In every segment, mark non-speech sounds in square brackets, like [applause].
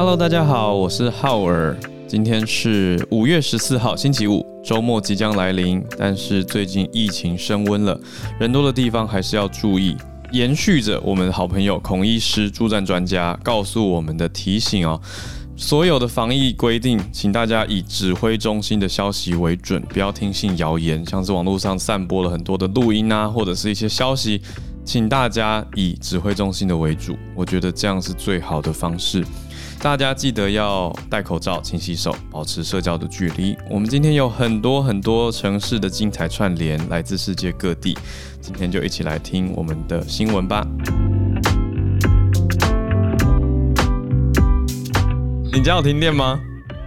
Hello，大家好，我是浩尔。今天是五月十四号，星期五，周末即将来临。但是最近疫情升温了，人多的地方还是要注意。延续着我们的好朋友孔医师助战专家告诉我们的提醒哦，所有的防疫规定，请大家以指挥中心的消息为准，不要听信谣言，像是网络上散播了很多的录音啊，或者是一些消息，请大家以指挥中心的为主，我觉得这样是最好的方式。大家记得要戴口罩、勤洗手、保持社交的距离。我们今天有很多很多城市的精彩串联，来自世界各地。今天就一起来听我们的新闻吧。你家有停电吗？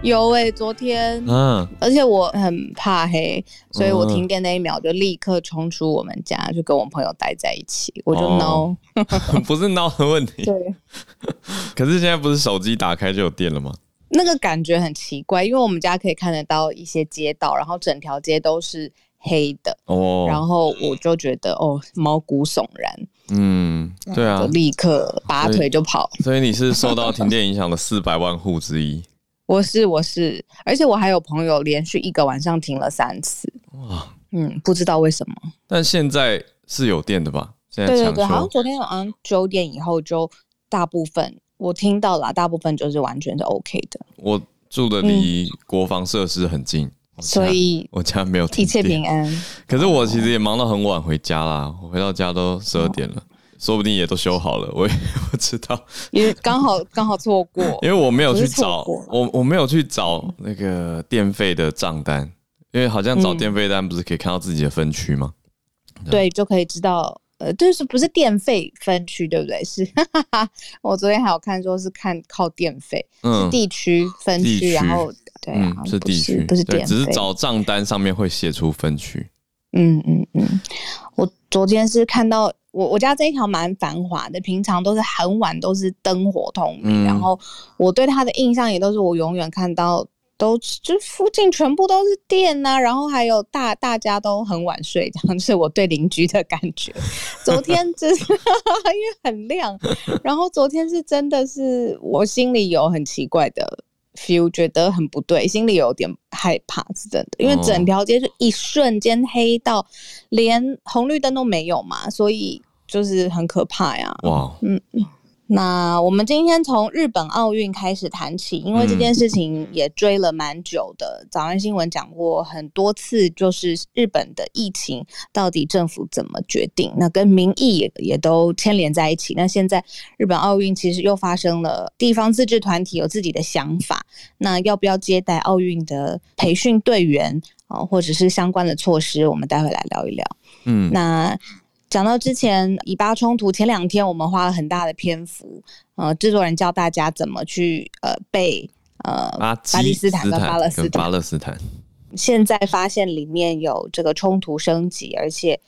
有诶、欸，昨天，嗯，而且我很怕黑，所以我停电那一秒就立刻冲出我们家，就跟我朋友待在一起，我就闹，哦、[laughs] 不是闹的问题，对。[laughs] 可是现在不是手机打开就有电了吗？那个感觉很奇怪，因为我们家可以看得到一些街道，然后整条街都是黑的哦，然后我就觉得哦，毛骨悚然，嗯，对啊，就立刻拔腿就跑所。所以你是受到停电影响的四百万户之一。我是我是，而且我还有朋友连续一个晚上停了三次。哇，嗯，不知道为什么。但现在是有电的吧？现在对对对，好像昨天晚上九点以后就大部分我听到了，大部分就是完全是 OK 的。我住的离国防设施很近，嗯、所以我家没有停电，一切平安。可是我其实也忙到很晚回家啦，我回到家都十二点了。哦说不定也都修好了，我也 [laughs] 不知道，因为刚好刚好错过，[laughs] 因为我没有去找我我没有去找那个电费的账单，因为好像找电费单不是可以看到自己的分区吗？嗯、对，就可以知道，呃，就是不是电费分区，对不对？是，哈哈，我昨天还有看说是看靠电费，嗯，是地区分区，然后对啊，是地区，不是电费，只是找账单上面会写出分区。嗯嗯嗯，我昨天是看到。我我家这一条蛮繁华的，平常都是很晚都是灯火通明，嗯、然后我对它的印象也都是我永远看到都就附近全部都是店呐、啊，然后还有大大家都很晚睡，这样是我对邻居的感觉。昨天就是 [laughs] 因为很亮，然后昨天是真的是我心里有很奇怪的 feel，觉得很不对，心里有点害怕，是真的，因为整条街就一瞬间黑到连红绿灯都没有嘛，所以。就是很可怕呀！哇，嗯，那我们今天从日本奥运开始谈起，因为这件事情也追了蛮久的。早安新闻讲过很多次，就是日本的疫情到底政府怎么决定，那跟民意也也都牵连在一起。那现在日本奥运其实又发生了地方自治团体有自己的想法，那要不要接待奥运的培训队员啊，或者是相关的措施，我们待会来聊一聊。嗯，那。讲到之前以巴冲突，前两天我们花了很大的篇幅，呃，制作人教大家怎么去呃背呃巴基斯坦跟巴勒斯坦，巴勒斯坦。现在发现里面有这个冲突升级，而且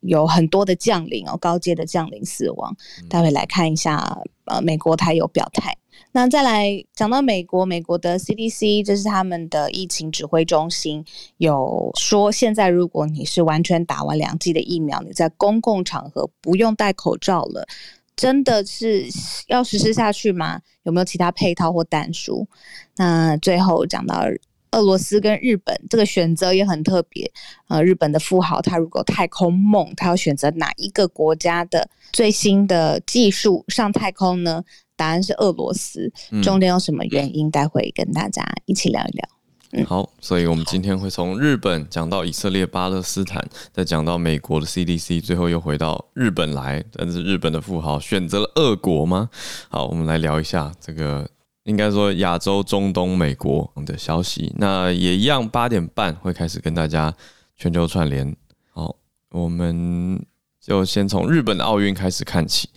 有很多的将领哦，高阶的将领死亡。待会来看一下，呃，美国他有表态。那再来讲到美国，美国的 CDC，这是他们的疫情指挥中心，有说现在如果你是完全打完两剂的疫苗，你在公共场合不用戴口罩了，真的是要实施下去吗？有没有其他配套或但书？那最后讲到俄罗斯跟日本，这个选择也很特别。呃，日本的富豪他如果太空梦，他要选择哪一个国家的最新的技术上太空呢？答案是俄罗斯，中间有什么原因？待会跟大家一起聊一聊。嗯、好，所以我们今天会从日本讲到以色列、巴勒斯坦，再讲到美国的 CDC，最后又回到日本来。但是日本的富豪选择了俄国吗？好，我们来聊一下这个，应该说亚洲、中东、美国的消息。那也一样，八点半会开始跟大家全球串联。好，我们。就先从日本的奥运开始看起。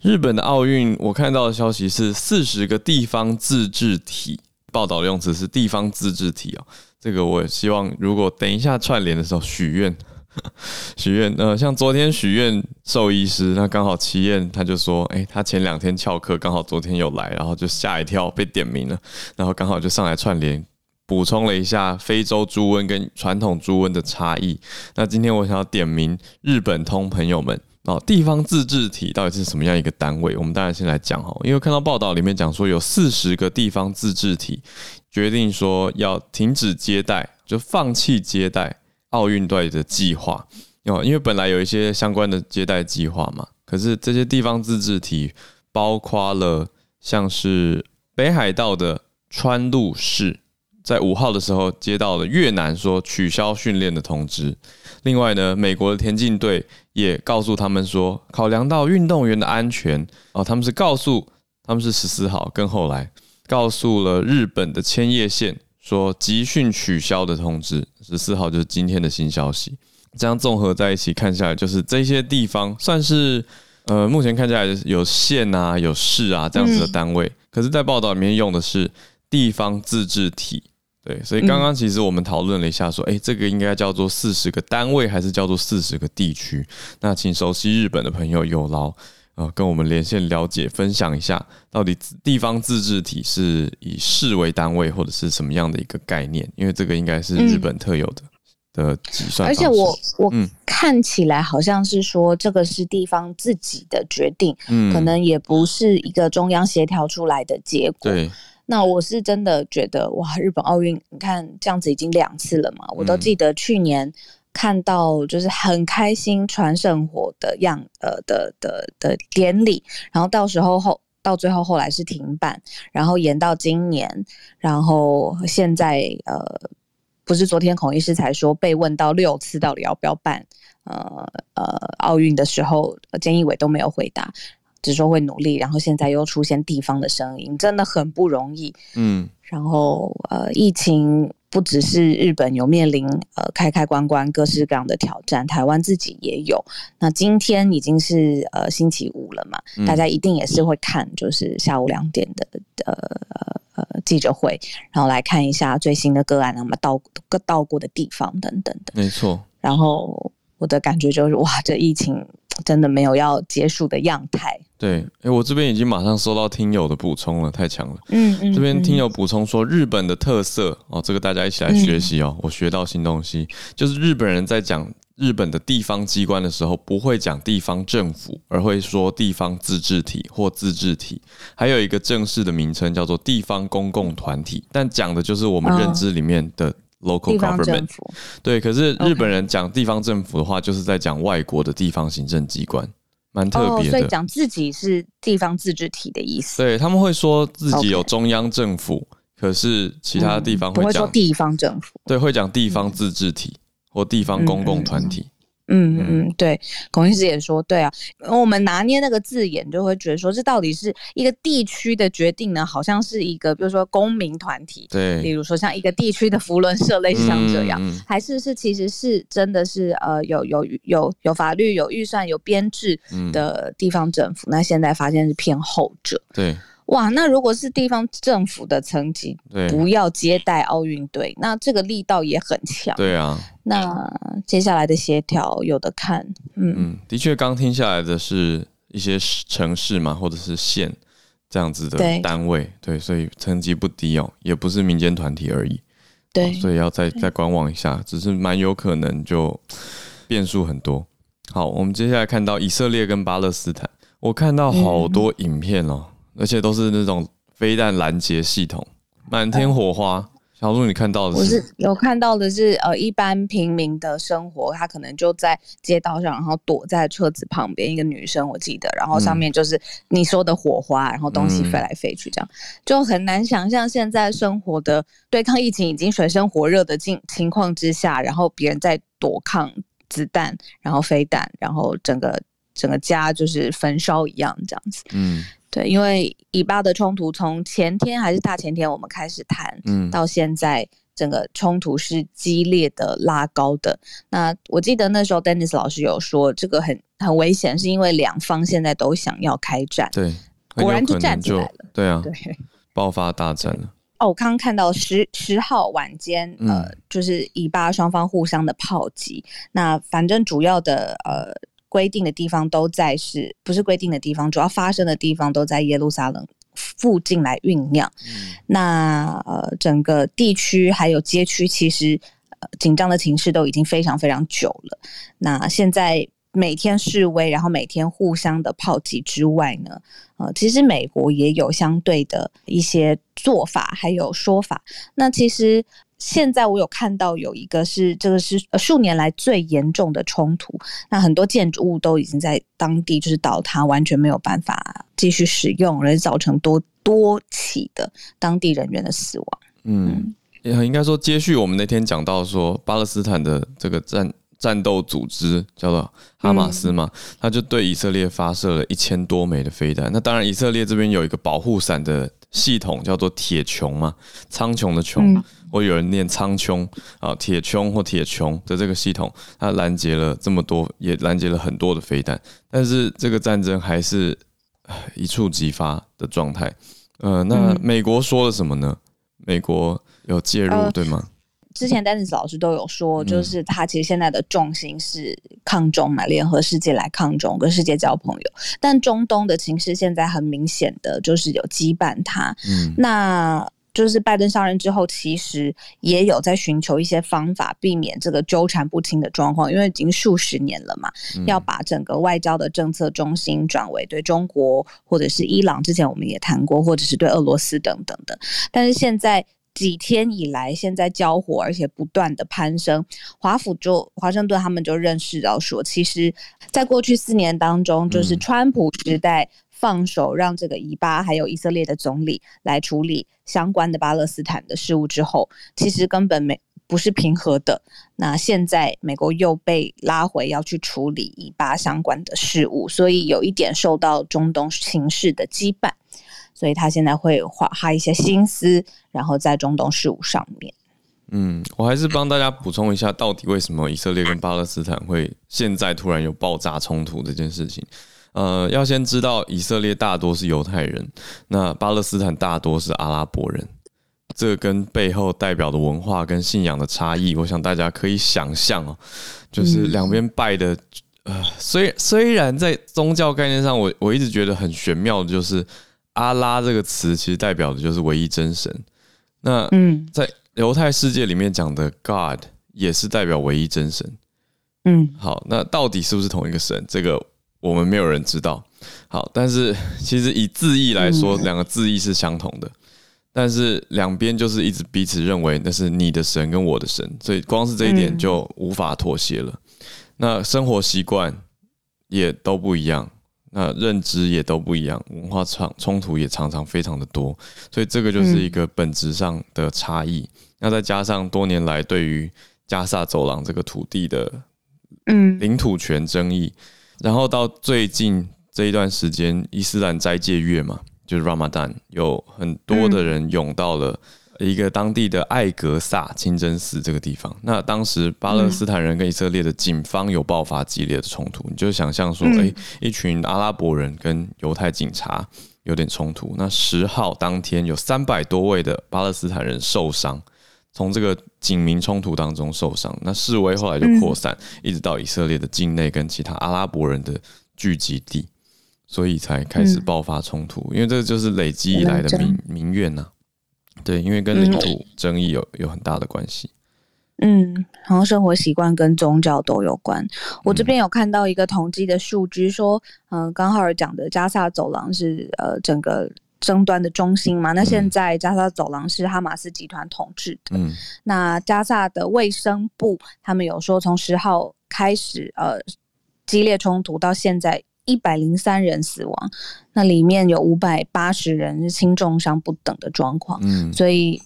日本的奥运，我看到的消息是四十个地方自治体，报道用词是地方自治体哦。这个我希望，如果等一下串联的时候许愿，[laughs] 许愿，呃，像昨天许愿兽医师，那刚好齐燕他就说，哎，他前两天翘课，刚好昨天有来，然后就吓一跳被点名了，然后刚好就上来串联。补充了一下非洲猪瘟跟传统猪瘟的差异。那今天我想要点名日本通朋友们，哦，地方自治体到底是什么样一个单位？我们当然先来讲哈，因为看到报道里面讲说有四十个地方自治体决定说要停止接待，就放弃接待奥运队的计划哦，因为本来有一些相关的接待计划嘛，可是这些地方自治体包括了像是北海道的川路市。在五号的时候接到了越南说取消训练的通知。另外呢，美国的田径队也告诉他们说，考量到运动员的安全哦，他们是告诉他们是十四号，跟后来告诉了日本的千叶县说集训取消的通知。十四号就是今天的新消息。这样综合在一起看下来，就是这些地方算是呃，目前看下来有县啊、有市啊这样子的单位，可是，在报道里面用的是地方自治体。对，所以刚刚其实我们讨论了一下，说，哎，这个应该叫做四十个单位，还是叫做四十个地区？那请熟悉日本的朋友有劳啊，跟我们连线了解，分享一下，到底地方自治体是以市为单位，或者是什么样的一个概念？因为这个应该是日本特有的、嗯、的计算。而且我我看起来好像是说，这个是地方自己的决定，嗯，可能也不是一个中央协调出来的结果。对。那我是真的觉得哇，日本奥运你看这样子已经两次了嘛，我都记得去年看到就是很开心传圣火的样呃的的的典礼，然后到时候后到最后后来是停办，然后延到今年，然后现在呃不是昨天孔医师才说被问到六次到底要不要办呃呃奥运的时候，菅义伟都没有回答。只说会努力，然后现在又出现地方的声音，真的很不容易。嗯，然后呃，疫情不只是日本有面临呃开开关关各式各样的挑战，台湾自己也有。那今天已经是呃星期五了嘛，嗯、大家一定也是会看，就是下午两点的呃呃记者会，然后来看一下最新的个案，那么到各到过的地方等等的。没错。然后我的感觉就是，哇，这疫情真的没有要结束的样态。对，哎、欸，我这边已经马上收到听友的补充了，太强了。嗯嗯，这边听友补充说，日本的特色哦，这个大家一起来学习哦。嗯、我学到新东西，就是日本人在讲日本的地方机关的时候，不会讲地方政府，而会说地方自治体或自治体，还有一个正式的名称叫做地方公共团体，但讲的就是我们认知里面的 local government。对，可是日本人讲地方政府的话，就是在讲外国的地方行政机关。蛮特别的，哦，所以讲自己是地方自治体的意思。对，他们会说自己有中央政府.可是其他地方会讲，地方政府。对，会讲地方自治体或地方公共团体。嗯嗯嗯对，孔医师也说对啊，我们拿捏那个字眼，就会觉得说，这到底是一个地区的决定呢，好像是一个，比如说公民团体，对，比如说像一个地区的福伦社，类似像这样，嗯、还是是其实是真的是呃有有有有法律、有预算、有编制的地方政府，嗯、那现在发现是偏后者，对。哇，那如果是地方政府的层级，不要接待奥运队，那这个力道也很强。对啊，那接下来的协调有的看。嗯嗯，的确，刚听下来的是一些城市嘛，或者是县这样子的单位，对，对，所以层级不低哦，也不是民间团体而已。对，哦，所以要再再观望一下，只是蛮有可能就变数很多。好，我们接下来看到以色列跟巴勒斯坦，我看到好多影片哦。嗯而且都是那种飞弹拦截系统，满天火花。嗯、小鹿，你看到的是？我是有看到的是，呃，一般平民的生活，他可能就在街道上，然后躲在车子旁边。一个女生，我记得，然后上面就是你说的火花，然后东西飞来飞去，这样、嗯、就很难想象现在生活的对抗疫情已经水深火热的境情况之下，然后别人在躲抗子弹，然后飞弹，然后整个整个家就是焚烧一样这样子。嗯。对，因为以巴的冲突从前天还是大前天我们开始谈，嗯，到现在整个冲突是激烈的拉高的。那我记得那时候 Dennis 老师有说，这个很很危险，是因为两方现在都想要开战。对，果然就站起来了。对啊，对，爆发大战了。哦，我刚刚看到十十号晚间，呃，嗯、就是以巴双方互相的炮击。那反正主要的呃。规定的地方都在是，不是规定的地方？主要发生的地方都在耶路撒冷附近来酝酿。嗯、那呃，整个地区还有街区，其实、呃、紧张的情势都已经非常非常久了。那现在每天示威，然后每天互相的炮击之外呢，呃，其实美国也有相对的一些做法，还有说法。那其实现在我有看到有一个是这个是呃数年来最严重的冲突，那很多建筑物都已经在当地就是倒塌，完全没有办法继续使用，而造成多多起的当地人员的死亡。嗯，也应该说接续我们那天讲到说巴勒斯坦的这个战。战斗组织叫做哈马斯嘛，他就对以色列发射了一千多枚的飞弹。那当然，以色列这边有一个保护伞的系统，叫做铁穹嘛，苍穹的穹，或有人念苍穹啊，铁穹或铁穹的这个系统，它拦截了这么多，也拦截了很多的飞弹。但是这个战争还是一触即发的状态。呃，那美国说了什么呢？美国有介入对吗？之前丹尼斯老师都有说，就是他其实现在的重心是抗中嘛，联合世界来抗中，跟世界交朋友。但中东的情势现在很明显的就是有羁绊他。嗯，那就是拜登上任之后，其实也有在寻求一些方法，避免这个纠缠不清的状况，因为已经数十年了嘛，要把整个外交的政策中心转为对中国或者是伊朗，之前我们也谈过，或者是对俄罗斯等等的。但是现在。几天以来，现在交火，而且不断的攀升。华府就华盛顿他们就认识到说，其实，在过去四年当中，就是川普时代放手让这个以巴还有以色列的总理来处理相关的巴勒斯坦的事务之后，其实根本没不是平和的。那现在美国又被拉回要去处理以巴相关的事务，所以有一点受到中东形势的羁绊。所以他现在会花花一些心思，然后在中东事务上面。嗯，我还是帮大家补充一下，到底为什么以色列跟巴勒斯坦会现在突然有爆炸冲突这件事情。呃，要先知道，以色列大多是犹太人，那巴勒斯坦大多是阿拉伯人，这跟背后代表的文化跟信仰的差异，我想大家可以想象哦，就是两边拜的，呃，虽虽然在宗教概念上我，我我一直觉得很玄妙的，就是。阿拉这个词其实代表的就是唯一真神。那嗯，在犹太世界里面讲的 God 也是代表唯一真神。嗯，好，那到底是不是同一个神？这个我们没有人知道。好，但是 [laughs] 其实以字义来说，两个字义是相同的。但是两边就是一直彼此认为那是你的神跟我的神，所以光是这一点就无法妥协了。那生活习惯也都不一样。那认知也都不一样，文化冲冲突也常常非常的多，所以这个就是一个本质上的差异。嗯、那再加上多年来对于加萨走廊这个土地的嗯领土权争议，嗯、然后到最近这一段时间伊斯兰斋戒月嘛，就是 Ramadan，有很多的人涌到了。一个当地的艾格萨清真寺这个地方，那当时巴勒斯坦人跟以色列的警方有爆发激烈的冲突，你就想象说，哎，一群阿拉伯人跟犹太警察有点冲突。那十号当天有三百多位的巴勒斯坦人受伤，从这个警民冲突当中受伤。那示威后来就扩散，一直到以色列的境内跟其他阿拉伯人的聚集地，所以才开始爆发冲突。因为这就是累积以来的民民怨呐。对，因为跟领土争议有有很大的关系。嗯，然后生活习惯跟宗教都有关。我这边有看到一个统计的数据，说，嗯、呃，刚好讲的加萨走廊是呃整个争端的中心嘛。那现在加沙走廊是哈马斯集团统治的。嗯，那加萨的卫生部他们有说，从十号开始，呃，激烈冲突到现在。一百零三人死亡，那里面有五百八十人是轻重伤不等的状况，嗯，所以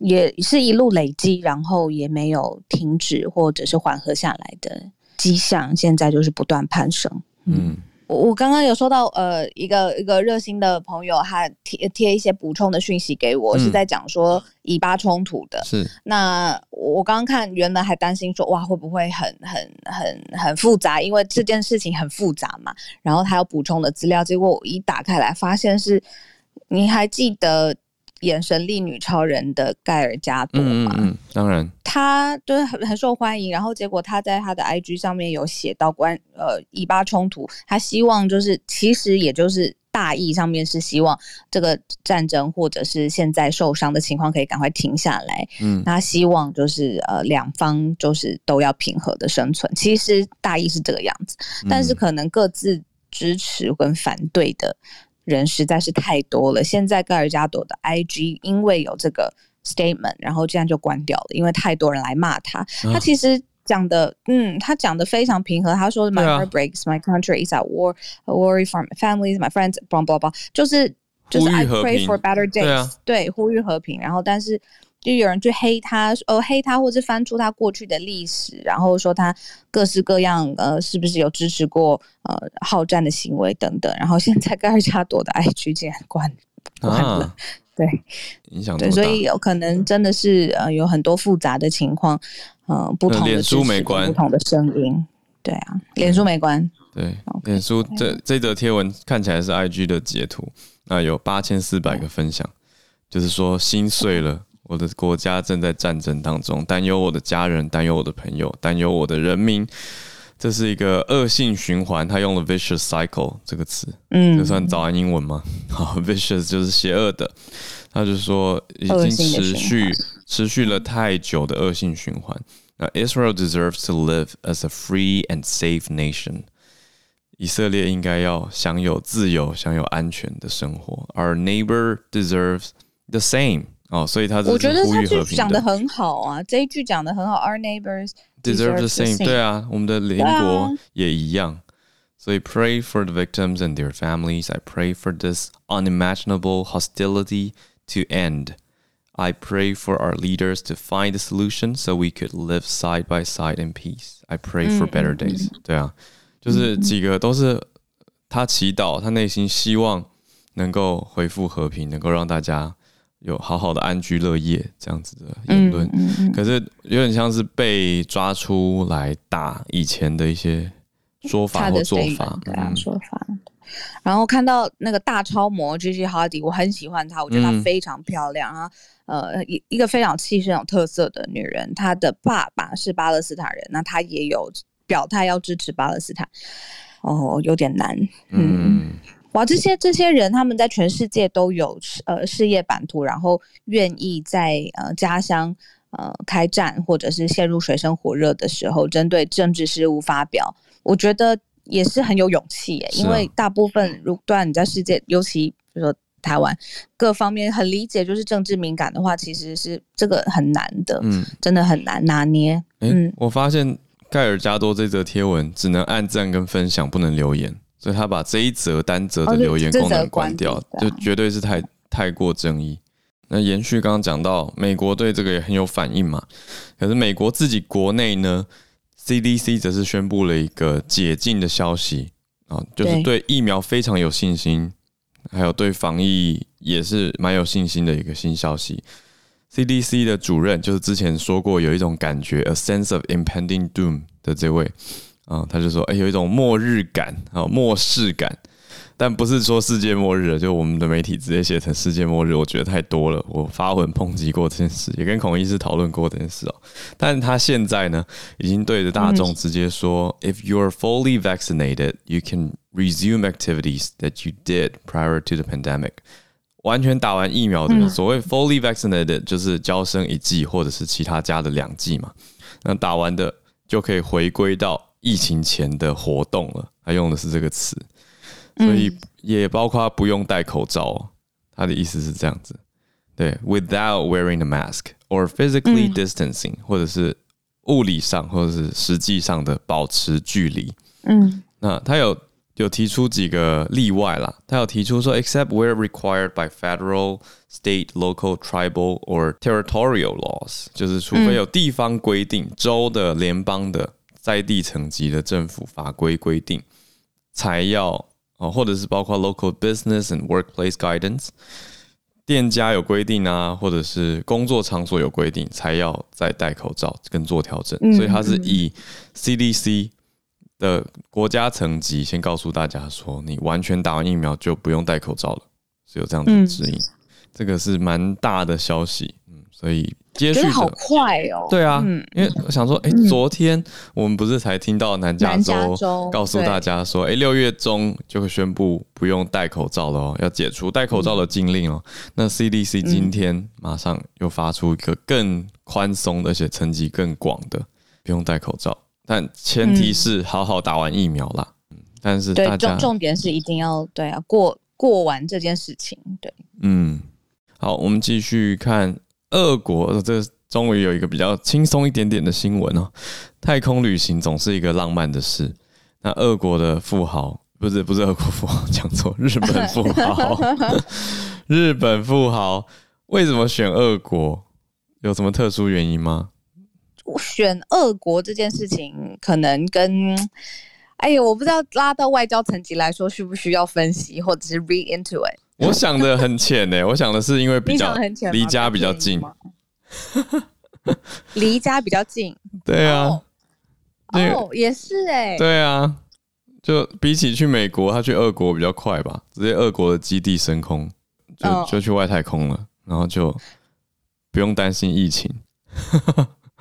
也是一路累积，然后也没有停止或者是缓和下来的迹象，现在就是不断攀升，嗯。嗯我我刚刚有收到呃一个一个热心的朋友，他贴贴一些补充的讯息给我，嗯、是在讲说以巴冲突的。是，那我刚刚看原来还担心说哇会不会很很很很复杂，因为这件事情很复杂嘛。然后他有补充的资料，结果我一打开来发现是，你还记得演神力女超人的盖尔加朵嘛？嗯，嗯，当然。她就是很很受欢迎，然后结果她在她的 IG 上面有写到关呃以巴冲突，她希望就是其实也就是。大意上面是希望这个战争或者是现在受伤的情况可以赶快停下来。嗯，他希望就是呃两方就是都要平和的生存。其实大意是这个样子，但是可能各自支持跟反对的人实在是太多了。现在盖尔加朵的 IG 因为有这个 statement，然后这样就关掉了，因为太多人来骂他。他其实。讲的，嗯，他讲的非常平和。他说：“My heart breaks,、啊、my country is at war, a worry for my families, my friends. blah blah blah，就是就是 I pray for better days。对啊，对，呼吁和平。然后，但是就有人去黑他，呃，黑他，或是翻出他过去的历史，然后说他各式各样，呃，是不是有支持过呃好战的行为等等。然后现在盖尔加朵的 IG 竟然关 [laughs] 关了。啊”对，影响对，所以有可能真的是呃有很多复杂的情况，嗯、呃，不同的脸书没关，不同的声音，对啊，脸书没关，[laughs] 对，脸书这这则贴文看起来是 IG 的截图，那有八千四百个分享，就是说心碎了，我的国家正在战争当中，担忧我的家人，担忧我的朋友，担忧我的人民。这是一个恶性循环，他用了 vicious cycle 这个词，嗯，这算早安英文吗？[laughs] 好，vicious 就是邪恶的，他就说已经持续持续了太久的恶性循环。那 Israel deserves to live as a free and safe nation，以色列应该要享有自由、享有安全的生活。Our neighbor deserves the same，哦，所以他我觉得他就讲的很好啊，这一句讲的很好，Our neighbors。Deserve the same，对啊，我们的邻国也一样，所以 pray for the victims and their families. I pray for this unimaginable hostility to end. I pray for our leaders to find a solution so we could live side by side in peace. I pray for better days. 对啊，就是几个都是他祈祷，他内心希望能够恢复和平，能够让大家。 有好好的安居乐业这样子的言论，嗯嗯、可是有点像是被抓出来打以前的一些说法或做法，对啊，说法。然后看到那个大超模 Gigi Hadid，我很喜欢她，我觉得她非常漂亮啊，嗯、呃，一一个非常气势、有特色的女人。她的爸爸是巴勒斯坦人，那她也有表态要支持巴勒斯坦。哦，有点难，嗯。嗯哇，这些这些人他们在全世界都有呃事业版图，然后愿意在呃家乡呃开战，或者是陷入水深火热的时候，针对政治事务发表，我觉得也是很有勇气耶。因为大部分如果你在世界，尤其比如说台湾各方面很理解，就是政治敏感的话，其实是这个很难的，嗯，真的很难拿捏。嗯，我发现盖尔加多这则贴文只能按赞跟分享，不能留言。所以他把这一则单则的留言功能关掉，就绝对是太太过争议。那延续刚刚讲到，美国对这个也很有反应嘛。可是美国自己国内呢，CDC 则是宣布了一个解禁的消息啊，就是对疫苗非常有信心，还有对防疫也是蛮有信心的一个新消息。CDC 的主任就是之前说过有一种感觉，a sense of impending doom 的这位。啊、哦，他就说，哎、欸，有一种末日感，啊、哦，末世感，但不是说世界末日了，就我们的媒体直接写成世界末日，我觉得太多了。我发文抨击过这件事，也跟孔医师讨论过这件事哦。但是他现在呢，已经对着大众直接说、嗯、，If you are fully vaccinated, you can resume activities that you did prior to the pandemic。完全打完疫苗的，嗯、所谓 fully vaccinated 就是交生一剂或者是其他家的两剂嘛。那打完的就可以回归到。疫情前的活动了，他用的是这个词，所以也包括不用戴口罩。他的意思是这样子，对，without wearing a mask or physically distancing，或者是物理上或者是实际上的保持距离。嗯，那他有有提出几个例外啦，他有提出说，except where required by federal, state, local, tribal or territorial laws，就是除非有地方规定，州的、联邦的。在地层级的政府法规规定，才要哦，或者是包括 local business and workplace guidance，店家有规定啊，或者是工作场所有规定，才要再戴口罩跟做调整。所以它是以 CDC 的国家层级先告诉大家说，你完全打完疫苗就不用戴口罩了，是有这样的指引。这个是蛮大的消息，嗯，所以接续的好快哦。对啊，嗯、因为我想说，哎、欸，昨天我们不是才听到南加州告诉大家说，哎，六月中就会宣布不用戴口罩了哦，要解除戴口罩的禁令哦。嗯、那 CDC 今天马上又发出一个更宽松而且层级更广的，不用戴口罩，但前提是好好打完疫苗啦。嗯，但是大家重重点是一定要对啊过过完这件事情，对，嗯。好，我们继续看俄国。这终于有一个比较轻松一点点的新闻哦。太空旅行总是一个浪漫的事。那俄国的富豪不是不是俄国富豪，讲错，日本富豪。[laughs] 日本富豪为什么选俄国？有什么特殊原因吗？选俄国这件事情，可能跟哎呀，我不知道拉到外交层级来说，需不需要分析，或者是 read into it。我想的很浅诶，我想的是因为比较离家比较近，离家比较近，[laughs] 对啊，哦，也是哎，对啊，就比起去美国，他去俄国比较快吧，直接俄国的基地升空，就就去外太空了，然后就不用担心疫情，[laughs]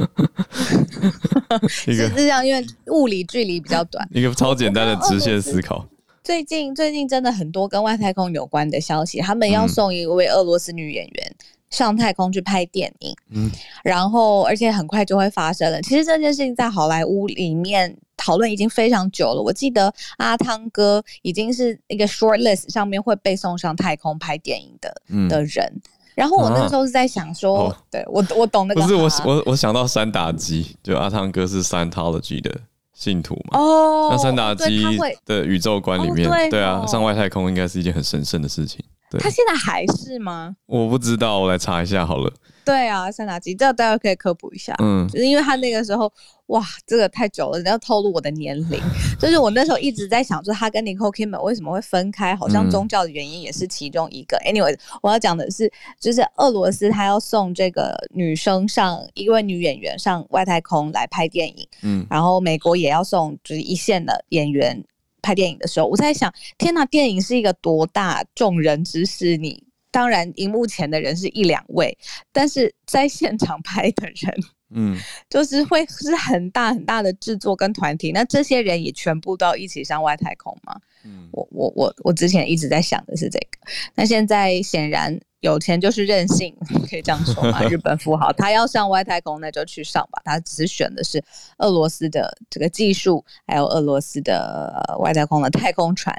一个是这样，因为物理距离比较短，一个超简单的直线思考。最近最近真的很多跟外太空有关的消息，他们要送一位俄罗斯女演员上太空去拍电影，嗯，然后而且很快就会发生了。其实这件事情在好莱坞里面讨论已经非常久了。我记得阿汤哥已经是一个 short list 上面会被送上太空拍电影的、嗯、的人。然后我那时候是在想说，啊、对我我懂那个，不是我我我想到三打机，就阿汤哥是 Scientology 的。信徒嘛，哦，那三打基的宇宙观里面，对，对啊，上外太空应该是一件很神圣的事情。对，他现在还是吗？我不知道，我来查一下好了。对啊，山达基，这大家可以科普一下。嗯，就是因为他那个时候，哇，这个太久了，你要透露我的年龄。[laughs] 就是我那时候一直在想，说他跟 Nicole Kidman 为什么会分开？好像宗教的原因也是其中一个。嗯、Anyway，我要讲的是，就是俄罗斯他要送这个女生上一位女演员上外太空来拍电影。嗯，然后美国也要送就是一线的演员拍电影的时候，我在想，天哪，电影是一个多大众人之事？你。当然，荧幕前的人是一两位，但是在现场拍的人，嗯，[laughs] 就是会是很大很大的制作跟团体。那这些人也全部都要一起上外太空吗？嗯，我我我我之前一直在想的是这个。那现在显然有钱就是任性，可以这样说吗？[laughs] 日本富豪他要上外太空，那就去上吧。他只选的是俄罗斯的这个技术，还有俄罗斯的外太空的太空船、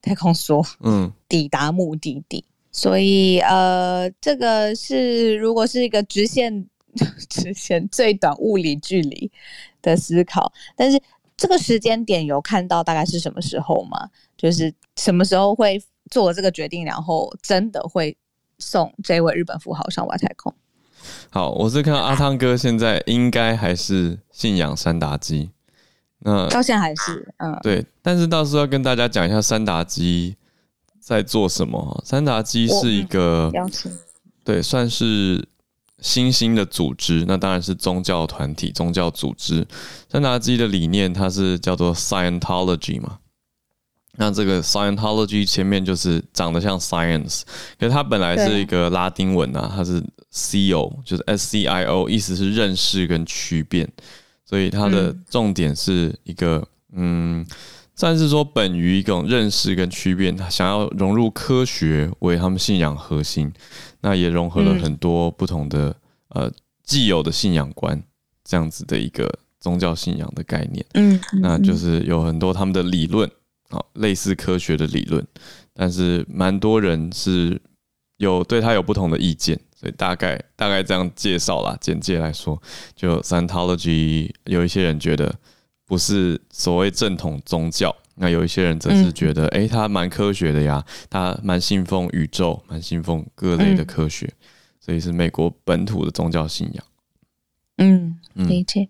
太空梭，嗯，抵达目的地。所以，呃，这个是如果是一个直线，[laughs] 直线最短物理距离的思考，但是这个时间点有看到大概是什么时候吗？就是什么时候会做这个决定，然后真的会送这位日本富豪上外太空？好，我是看阿汤哥现在应该还是信仰三达基，那到现在还是，嗯，对，但是到时候要跟大家讲一下三达基。在做什么？三达基是一个，对，算是新兴的组织。那当然是宗教团体、宗教组织。三达基的理念，它是叫做 Scientology 嘛。那这个 Scientology 前面就是长得像 Science，可是它本来是一个拉丁文啊，它是 C-O，就是 S-C-I-O，意思是认识跟区辨。所以它的重点是一个，嗯。嗯算是说，本于一种认识跟区别，他想要融入科学为他们信仰核心，那也融合了很多不同的、嗯、呃既有的信仰观，这样子的一个宗教信仰的概念。嗯，那就是有很多他们的理论，好类似科学的理论，但是蛮多人是有对他有不同的意见，所以大概大概这样介绍啦，简介来说，就 Scientology 有一些人觉得。不是所谓正统宗教，那有一些人则是觉得，哎、嗯欸，他蛮科学的呀，他蛮信奉宇宙，蛮信奉各类的科学，嗯、所以是美国本土的宗教信仰。嗯，理解。嗯、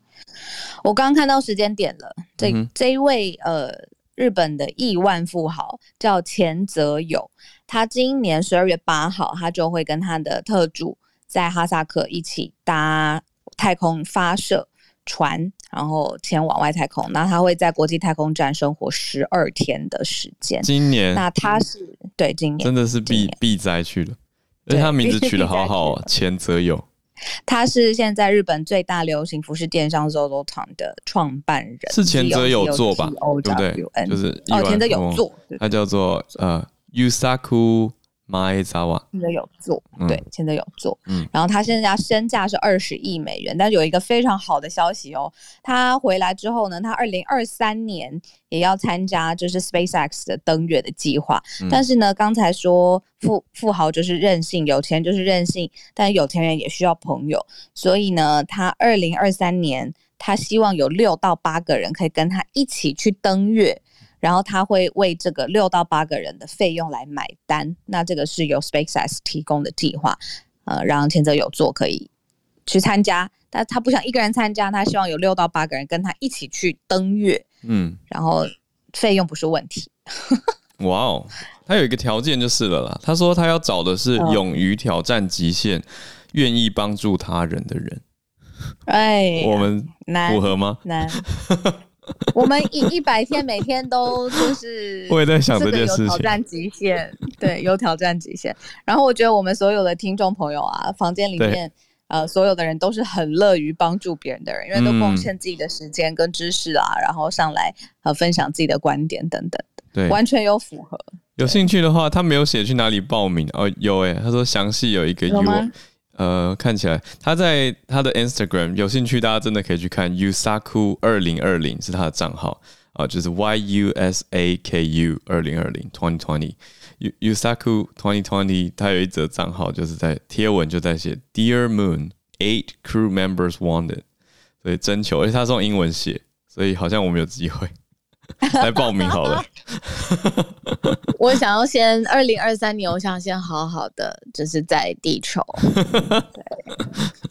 我刚刚看到时间点了，这、嗯、这一位呃日本的亿万富豪叫前泽友，他今年十二月八号，他就会跟他的特助在哈萨克一起搭太空发射船。然后前往外太空，那他会在国际太空站生活十二天的时间。今年，那他是对今年真的是必必灾去了，而且他名字取得好好，前泽友，[laughs] 他是现在日本最大流行服饰电商 ZOZOTOWN 的创办人，是前泽友做吧？对不对？就是哦，前泽友做，他叫做呃 Yusaku。马泽瓦现在有做，对，现在有做，嗯，然后他现在身价是二十亿美元，但是有一个非常好的消息哦，他回来之后呢，他二零二三年也要参加就是 SpaceX 的登月的计划，嗯、但是呢，刚才说富富豪就是任性，有钱就是任性，但有钱人也需要朋友，所以呢，他二零二三年他希望有六到八个人可以跟他一起去登月。然后他会为这个六到八个人的费用来买单，那这个是由 SpaceX 提供的计划，呃，让前泽友作可以去参加，但他不想一个人参加，他希望有六到八个人跟他一起去登月，嗯，然后费用不是问题。[laughs] 哇哦，他有一个条件就是了啦，他说他要找的是勇于挑战极限、愿意帮助他人的人。哎，我们符合吗？难。[laughs] [laughs] 我们一一百天，每天都就是 [laughs] 我也在想这件事情，有挑战极限，对，有挑战极限。然后我觉得我们所有的听众朋友啊，房间里面呃，所有的人都是很乐于帮助别人的人，因为都贡献自己的时间跟知识啊，嗯、然后上来呃分享自己的观点等等，对，完全有符合。有兴趣的话，他没有写去哪里报名哦，有诶，他说详细有一个 U。呃，看起来他在他的 Instagram 有兴趣，大家真的可以去看 Yusaku 二零二零是他的账号啊、呃，就是 Y U S A K U 二零二零 twenty twenty Yusaku twenty twenty，他有一则账号就是在贴文就在写 Dear Moon eight crew members wanted，所以征求，而且他是用英文写，所以好像我们有机会。[laughs] 来报名好了。[laughs] 我想要先二零二三年，我想先好好的，就是在地球。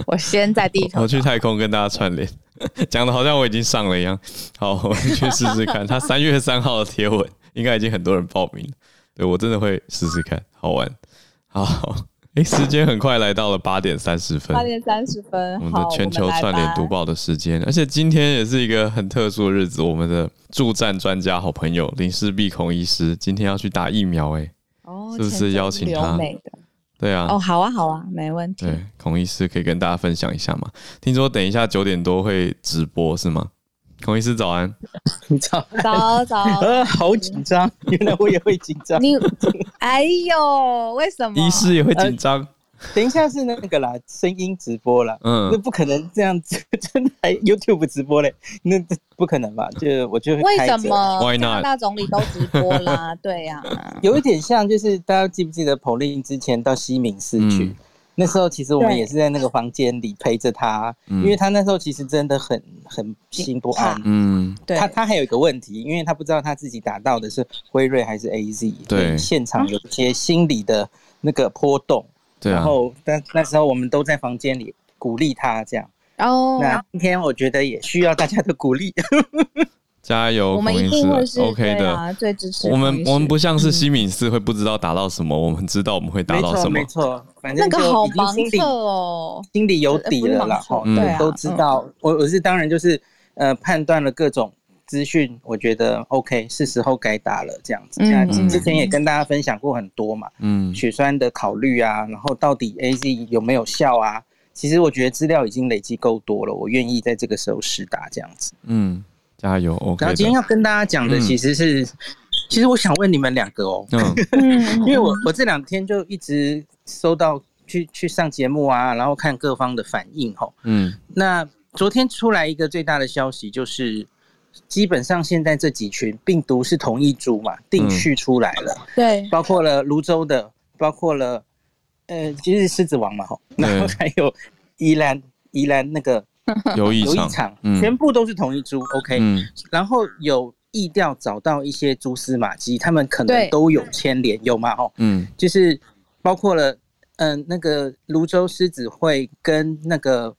我先在地球。我去太空跟大家串联，[laughs] 讲的好像我已经上了一样。好，我们去试试看。他三月三号的贴文，应该已经很多人报名了。对，我真的会试试看，好玩。好。哎，时间很快来到了八点三十分。八点三十分，我们的全球串联读报的时间，而且今天也是一个很特殊的日子。我们的助战专家好朋友林氏璧孔医师今天要去打疫苗，哎，哦，是不是邀请他？对啊，哦，好啊，好啊，没问题。对，孔医师可以跟大家分享一下吗？听说等一下九点多会直播，是吗？孔医师早安，[laughs] 早早早，呃，[laughs] 好紧张，原来我也会紧张。你，哎呦，为什么？医师也会紧张、呃。等一下是那个啦，声音直播啦，嗯，那不可能这样子，[laughs] 真的还 YouTube 直播嘞？那不可能吧？就我就会为什么大总理都直播啦，[laughs] 对呀、啊，有一点像，就是大家记不记得 Pauline 之前到西敏寺去？嗯那时候其实我们也是在那个房间里陪着他，因为他那时候其实真的很很心不安。嗯，对。他他还有一个问题，因为他不知道他自己打到的是辉瑞还是 AZ，对，现场有一些心理的那个波动。对。然后，但那时候我们都在房间里鼓励他这样。哦。那今天我觉得也需要大家的鼓励。加油，我们一定会是，OK 的，最支持。我们我们不像是西敏寺会不知道打到什么，我们知道我们会打到什么。没错，反正那个好盲测哦，心里有底了啦，哈，对，都知道。我我是当然就是呃判断了各种资讯，我觉得 OK 是时候该打了这样子。嗯，之前也跟大家分享过很多嘛，嗯，血栓的考虑啊，然后到底 AZ 有没有效啊？其实我觉得资料已经累积够多了，我愿意在这个时候试打这样子。嗯。加油！OK。然后今天要跟大家讲的其实是，嗯、其实我想问你们两个哦，嗯、[laughs] 因为我我这两天就一直收到去去上节目啊，然后看各方的反应吼。嗯。那昨天出来一个最大的消息就是，基本上现在这几群病毒是同一株嘛，定序出来了。嗯、对。包括了泸州的，包括了呃，其实狮子王嘛吼，然后还有宜兰宜兰那个。[laughs] 有一场，场嗯、全部都是同一株，OK、嗯。然后有意调找到一些蛛丝马迹，他们可能都有牵连，有吗？哦，嗯，就是包括了，嗯、呃，那个泸州狮子会跟那个。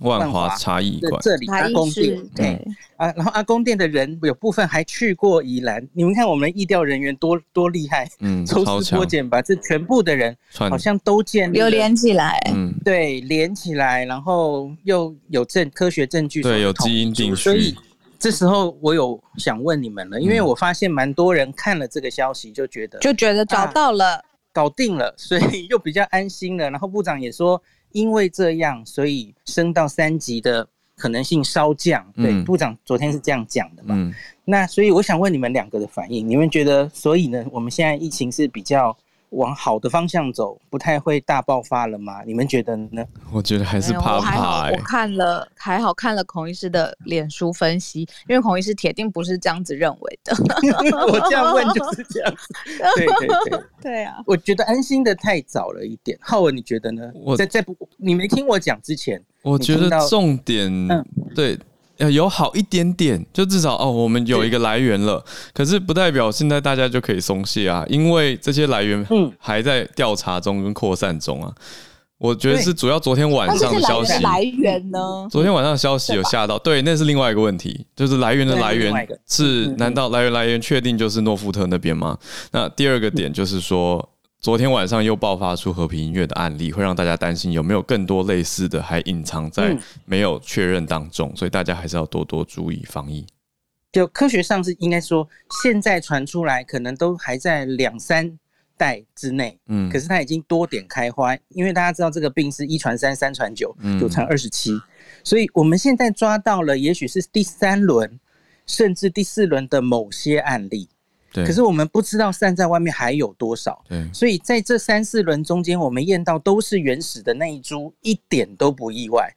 万华茶艺馆。这里阿公店对。啊，然后阿公店的人有部分还去过宜兰，你们看我们疫调人员多多厉害，嗯，[laughs] 抽丝剥茧把这全部的人好像都建立有连起来，嗯，对，连起来，然后又有证科学证据，对，有基因定序，所以这时候我有想问你们了，因为我发现蛮多人看了这个消息就觉得就觉得找到了，搞定了，所以又比较安心了。然后部长也说。因为这样，所以升到三级的可能性稍降。对，嗯、部长昨天是这样讲的嘛？嗯、那所以我想问你们两个的反应，你们觉得，所以呢，我们现在疫情是比较？往好的方向走，不太会大爆发了吗？你们觉得呢？我觉得还是怕怕、欸。我看了，还好看了孔医师的脸书分析，因为孔医师铁定不是这样子认为的。[laughs] 我这样问就是这样 [laughs] 子。对对对，[laughs] 对啊。我觉得安心的太早了一点。浩文，你觉得呢？我在在不，你没听我讲之前，我觉得重点、嗯、对。要有好一点点，就至少哦，我们有一个来源了。可是不代表现在大家就可以松懈啊，因为这些来源还在调查中跟扩散中啊。我觉得是主要昨天晚上的消息。来源呢？昨天晚上的消息有吓到，对，那是另外一个问题，就是来源的来源是难道来源来源确定就是诺富特那边吗？那第二个点就是说。昨天晚上又爆发出和平音乐的案例，会让大家担心有没有更多类似的还隐藏在没有确认当中，所以大家还是要多多注意防疫。就科学上是应该说，现在传出来可能都还在两三代之内，嗯，可是它已经多点开花，因为大家知道这个病是一传三，三传九，九传二十七，所以我们现在抓到了，也许是第三轮甚至第四轮的某些案例。对可是我们不知道散在外面还有多少，对，所以在这三四轮中间，我们验到都是原始的那一株，一点都不意外。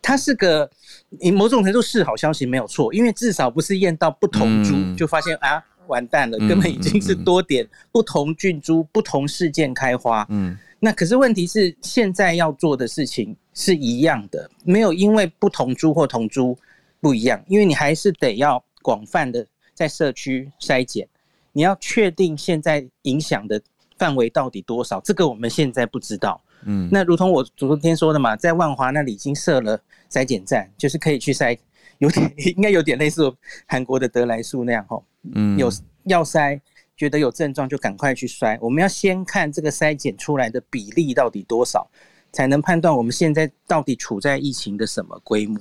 它是个，你某种程度是好消息没有错，因为至少不是验到不同株、嗯、就发现啊完蛋了，根本已经是多点不同菌株、不同事件开花。嗯，那可是问题是现在要做的事情是一样的，没有因为不同株或同株不一样，因为你还是得要广泛的在社区筛检。你要确定现在影响的范围到底多少？这个我们现在不知道。嗯，那如同我昨天说的嘛，在万华那里已经设了筛检站，就是可以去筛，有点 [laughs] 应该有点类似韩国的德来素那样吼。嗯，有要筛，觉得有症状就赶快去筛。我们要先看这个筛检出来的比例到底多少。才能判断我们现在到底处在疫情的什么规模，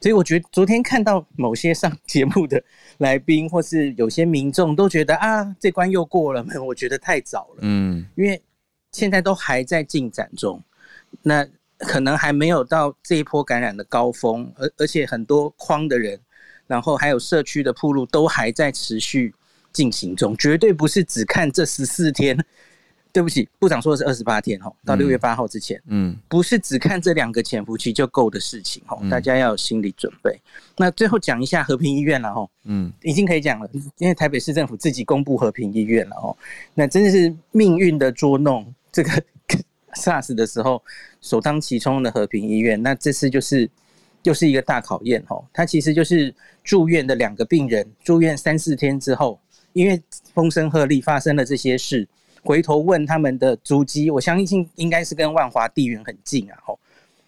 所以我觉得昨天看到某些上节目的来宾，或是有些民众都觉得啊，这关又过了，[laughs] 我觉得太早了，嗯，因为现在都还在进展中，那可能还没有到这一波感染的高峰，而而且很多框的人，然后还有社区的铺路都还在持续进行中，绝对不是只看这十四天。对不起，部长说的是二十八天哈，到六月八号之前，嗯，不是只看这两个潜伏期就够的事情哈，大家要有心理准备。那最后讲一下和平医院了哈，嗯，已经可以讲了，因为台北市政府自己公布和平医院了哦，那真的是命运的捉弄。这个 [laughs] SARS 的时候首当其冲的和平医院，那这次就是又是一个大考验哦。它其实就是住院的两个病人住院三四天之后，因为风声鹤唳发生了这些事。回头问他们的足迹，我相信应该是跟万华地缘很近啊，吼，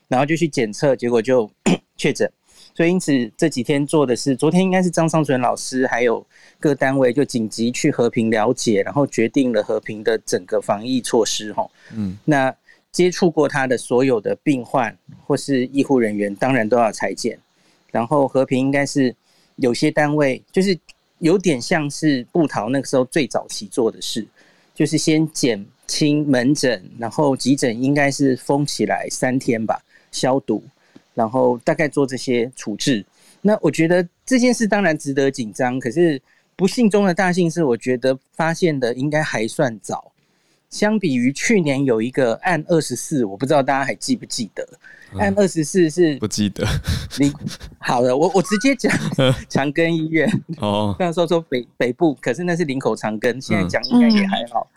然后就去检测，结果就 [coughs] 确诊，所以因此这几天做的是，昨天应该是张尚存老师还有各单位就紧急去和平了解，然后决定了和平的整个防疫措施，吼，嗯，那接触过他的所有的病患或是医护人员，当然都要裁检，然后和平应该是有些单位就是有点像是布桃那个时候最早期做的事。就是先减轻门诊，然后急诊应该是封起来三天吧，消毒，然后大概做这些处置。那我觉得这件事当然值得紧张，可是不幸中的大幸是，我觉得发现的应该还算早。相比于去年有一个案二十四，我不知道大家还记不记得？案二十四是不记得。你好的，我我直接讲 [laughs] 长庚医院哦。虽然说说北北部，可是那是林口长庚，现在讲应该也还好。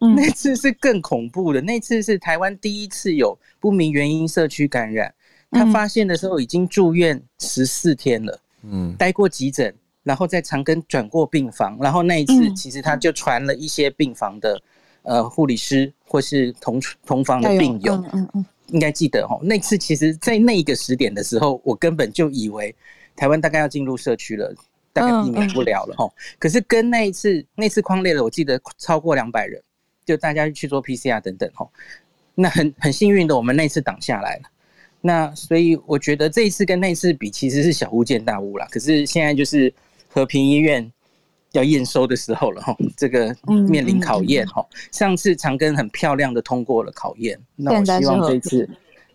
嗯，那次是更恐怖的，那次是台湾第一次有不明原因社区感染。他发现的时候已经住院十四天了，嗯，待过急诊，然后在长庚转过病房，然后那一次其实他就传了一些病房的呃护理师或是同同房的病友。嗯嗯。应该记得哦，那次其实，在那一个时点的时候，我根本就以为台湾大概要进入社区了，大概避免不了了哈。嗯嗯、可是跟那一次，那次框列了，我记得超过两百人，就大家去做 PCR 等等哈。那很很幸运的，我们那次挡下来了。那所以我觉得这一次跟那次比，其实是小巫见大巫啦。可是现在就是和平医院。要验收的时候了哈，这个面临考验哈。上次长庚很漂亮的通过了考验，那我希望这一次。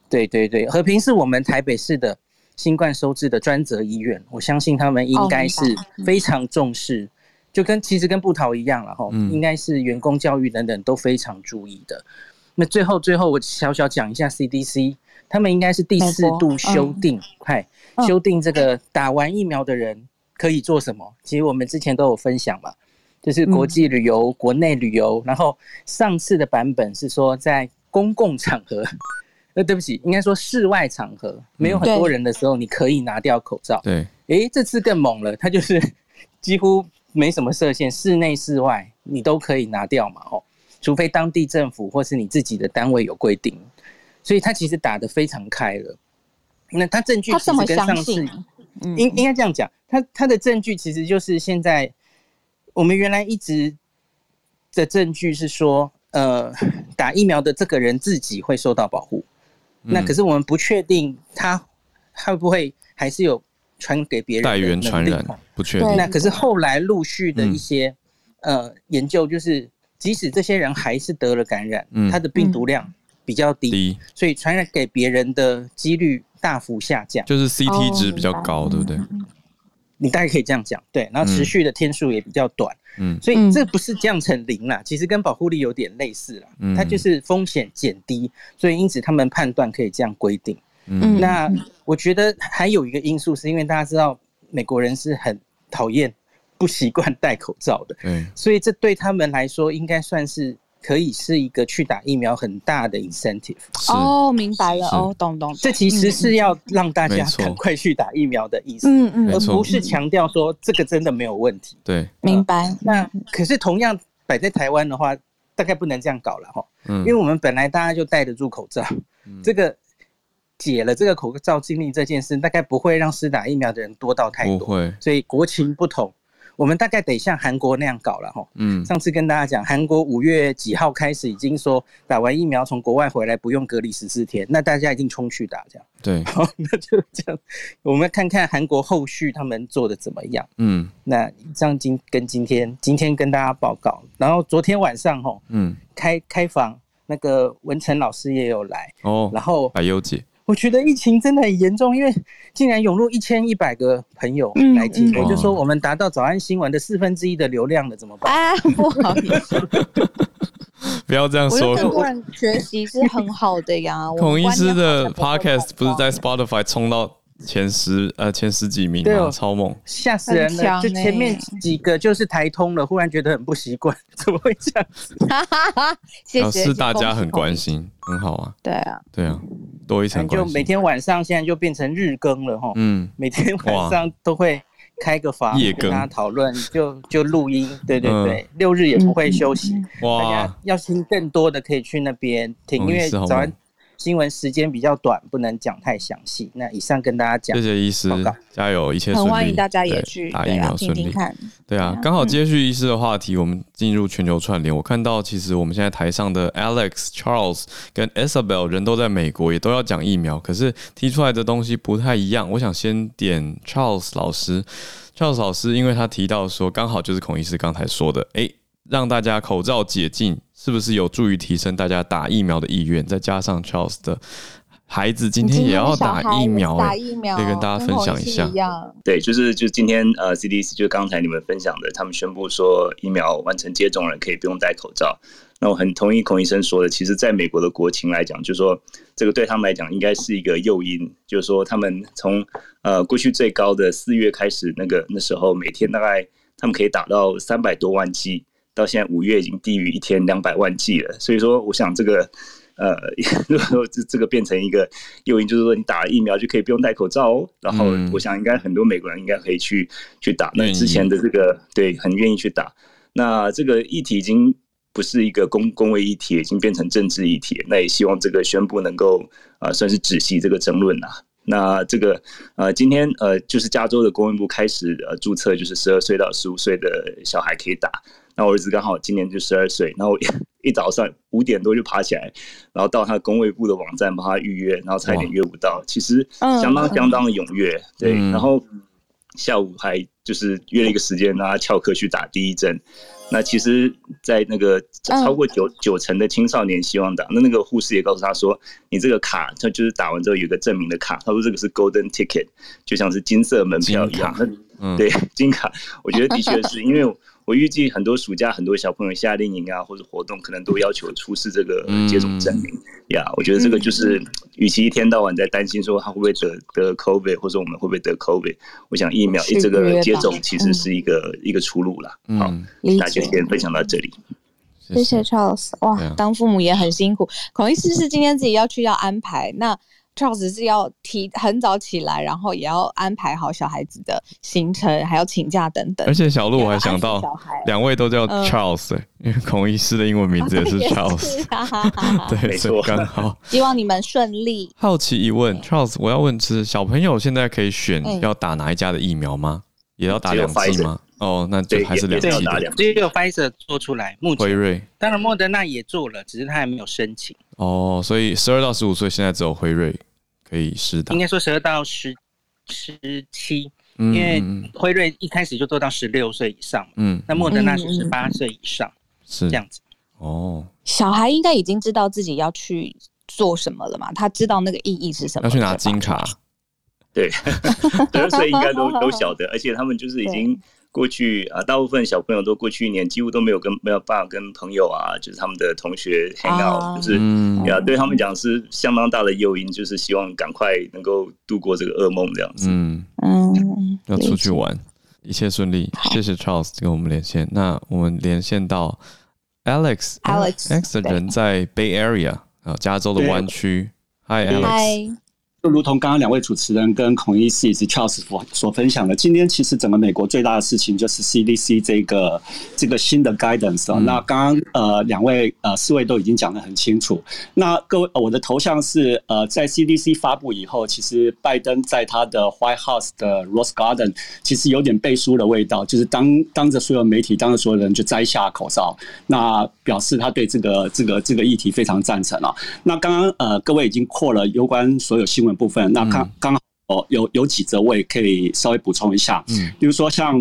对对对，和平是我们台北市的新冠收治的专责医院，我相信他们应该是非常重视，就跟其实跟布桃一样了哈，应该是员工教育等等都非常注意的。那最后最后我小小讲一下 CDC，他们应该是第四度修订，嗨，修订这个打完疫苗的人可以做什么？其实我们之前都有分享嘛，就是国际旅游、国内旅游，然后上次的版本是说在公共场合。[laughs] 呃，对不起，应该说室外场合没有很多人的时候，你可以拿掉口罩。对，诶，这次更猛了，它就是 [laughs] 几乎没什么设限，室内室外你都可以拿掉嘛，哦，除非当地政府或是你自己的单位有规定，所以它其实打得非常开了。那它证据其实跟上次，应应该这样讲，他他的证据其实就是现在我们原来一直的证据是说，呃，[laughs] 打疫苗的这个人自己会受到保护。那可是我们不确定他会不会还是有传给别人带源传染，不确定。那可是后来陆续的一些呃研究，就是即使这些人还是得了感染，他的病毒量比较低，所以传染给别人的几率大幅下降，就是 CT 值比较高，对不对？你大概可以这样讲，对。然后持续的天数也比较短。嗯，所以这不是降成零啦，其实跟保护力有点类似啦。嗯，它就是风险减低，所以因此他们判断可以这样规定。嗯，那我觉得还有一个因素，是因为大家知道美国人是很讨厌、不习惯戴口罩的。嗯，所以这对他们来说应该算是。可以是一个去打疫苗很大的 incentive 哦，明白了哦，懂懂。这其实是要让大家赶快去打疫苗的意思，嗯嗯，而不是强调说这个真的没有问题。对，明白。那可是同样摆在台湾的话，大概不能这样搞了哈，嗯，因为我们本来大家就戴得住口罩，这个解了这个口罩禁令这件事，大概不会让施打疫苗的人多到太多，所以国情不同。我们大概得像韩国那样搞了哈。嗯，上次跟大家讲，韩国五月几号开始已经说打完疫苗从国外回来不用隔离十四天，那大家一定冲去打这样。对，[laughs] 好，那就这样。我们看看韩国后续他们做的怎么样。嗯，那这样今跟今天今天跟大家报告，然后昨天晚上哈，嗯，开开房那个文成老师也有来哦，然后百优姐。我觉得疫情真的很严重，因为竟然涌入一千一百个朋友来听，我就说我们达到早安新闻的四分之一的流量了，怎么办？啊，不好意思，[laughs] 不要这样说。很多人学习是很好的呀。孔医师的 podcast 不是在 Spotify 冲到前十呃前十几名吗？超猛，吓死人了！就前面几个就是台通了，忽然觉得很不习惯，怎么会这样子？[laughs] 谢谢，是大家很关心，很好啊。对啊，对啊，多一层关心。就每天晚上现在就变成日更了哈。嗯，每天晚上都会开个房，跟大家讨论，就就录音。[laughs] 对对对，六日也不会休息。哇，大家要听更多的可以去那边听，因为早安。新闻时间比较短，不能讲太详细。那以上跟大家讲，谢谢医师，加油，一切顺利。很欢迎大家也去打疫苗顺利。对啊，刚好接续医师的话题，我们进入全球串联。我看到其实我们现在台上的 Alex、Charles 跟 Isabel 人都在美国，也都要讲疫苗，可是提出来的东西不太一样。我想先点 Charles 老师，Charles 老师，因为他提到说，刚好就是孔医师刚才说的，诶、欸，让大家口罩解禁。是不是有助于提升大家打疫苗的意愿？再加上 Charles 的孩子今天也要打疫苗，打疫苗可以跟大家分享一下。对，就是就今天呃，CDC 就刚才你们分享的，他们宣布说疫苗完成接种人可以不用戴口罩。那我很同意孔医生说的，其实在美国的国情来讲，就是说这个对他们来讲应该是一个诱因，就是说他们从呃过去最高的四月开始，那个那时候每天大概他们可以打到三百多万剂。到现在五月已经低于一天两百万剂了，所以说我想这个，呃，如果说这这个变成一个诱因，就是说你打了疫苗就可以不用戴口罩哦。然后我想应该很多美国人应该可以去去打。那之前的这个对很愿意去打。那这个议题已经不是一个公公卫议题，已经变成政治议题。那也希望这个宣布能够啊、呃、算是止息这个争论呐。那这个呃今天呃就是加州的公卫部开始呃注册，就是十二岁到十五岁的小孩可以打。那我儿子刚好今年就十二岁，然后我一早上五点多就爬起来，然后到他公卫部的网站帮他预约，然后差一点约不到，其实相当相当的踊跃，对，然后下午还就是约了一个时间，让他翘课去打第一针。那其实，在那个超过九九成的青少年希望打，那那个护士也告诉他说，你这个卡，他就是打完之后有个证明的卡，他说这个是 golden ticket，就像是金色门票一样。嗯，对，金卡，我觉得的确是因为。我预计很多暑假，很多小朋友夏令营啊，或者活动，可能都要求出示这个接种证明呀。嗯 yeah, 我觉得这个就是，与其一天到晚在担心说他会不会得得 COVID，或者我们会不会得 COVID，我想疫苗这个接种其实是一个、嗯、一个出路了。好，大家先分享到这里。谢谢 Charles，哇，当父母也很辛苦。孔医师是今天自己要去要安排那。Charles 是要提很早起来，然后也要安排好小孩子的行程，还要请假等等。而且小鹿我还想到，两位都叫 Charles，、欸嗯、因为孔医师的英文名字也是 Charles，、[laughs] 啊、[laughs] 对，没错，刚好。希望你们顺利。好奇一问，Charles，我要问是小朋友现在可以选要打哪一家的疫苗吗？也要打两剂吗？哦，那就还是两剂的。只有 Pfizer 做出来，目前辉瑞，当然莫德纳也做了，只是他还没有申请。哦，所以十二到十五岁现在只有辉瑞可以施打，应该说十二到十十七，因为辉瑞一开始就做到十六岁以上，嗯，那莫德纳是十八岁以上，是这样子。哦，小孩应该已经知道自己要去做什么了嘛？他知道那个意义是什么？要去拿金卡，对，十二岁应该都都晓得，而且他们就是已经。过去啊，大部分小朋友都过去一年几乎都没有跟没有办法跟朋友啊，就是他们的同学 hang out，、啊、就是呀，对他们讲是相当大的诱因，就是希望赶快能够度过这个噩梦这样子。嗯嗯，要出去玩，一切顺利。谢谢 Charles 跟我们连线。那我们连线到 Alex，Alex 的人在 Bay Area 啊，加州的湾区。Hi Alex。就如同刚刚两位主持人跟孔医师以及 Charles 所所分享的，今天其实整个美国最大的事情就是 CDC 这个这个新的 guidance 啊、嗯。那刚刚呃两位呃四位都已经讲得很清楚。那各位，我的头像是呃在 CDC 发布以后，其实拜登在他的 White House 的 Rose Garden 其实有点背书的味道，就是当当着所有媒体，当着所有人就摘下口罩，那表示他对这个这个这个议题非常赞成啊。那刚刚呃各位已经扩了有关所有新闻。部分，那刚刚好有有几则我也可以稍微补充一下，嗯，比如说像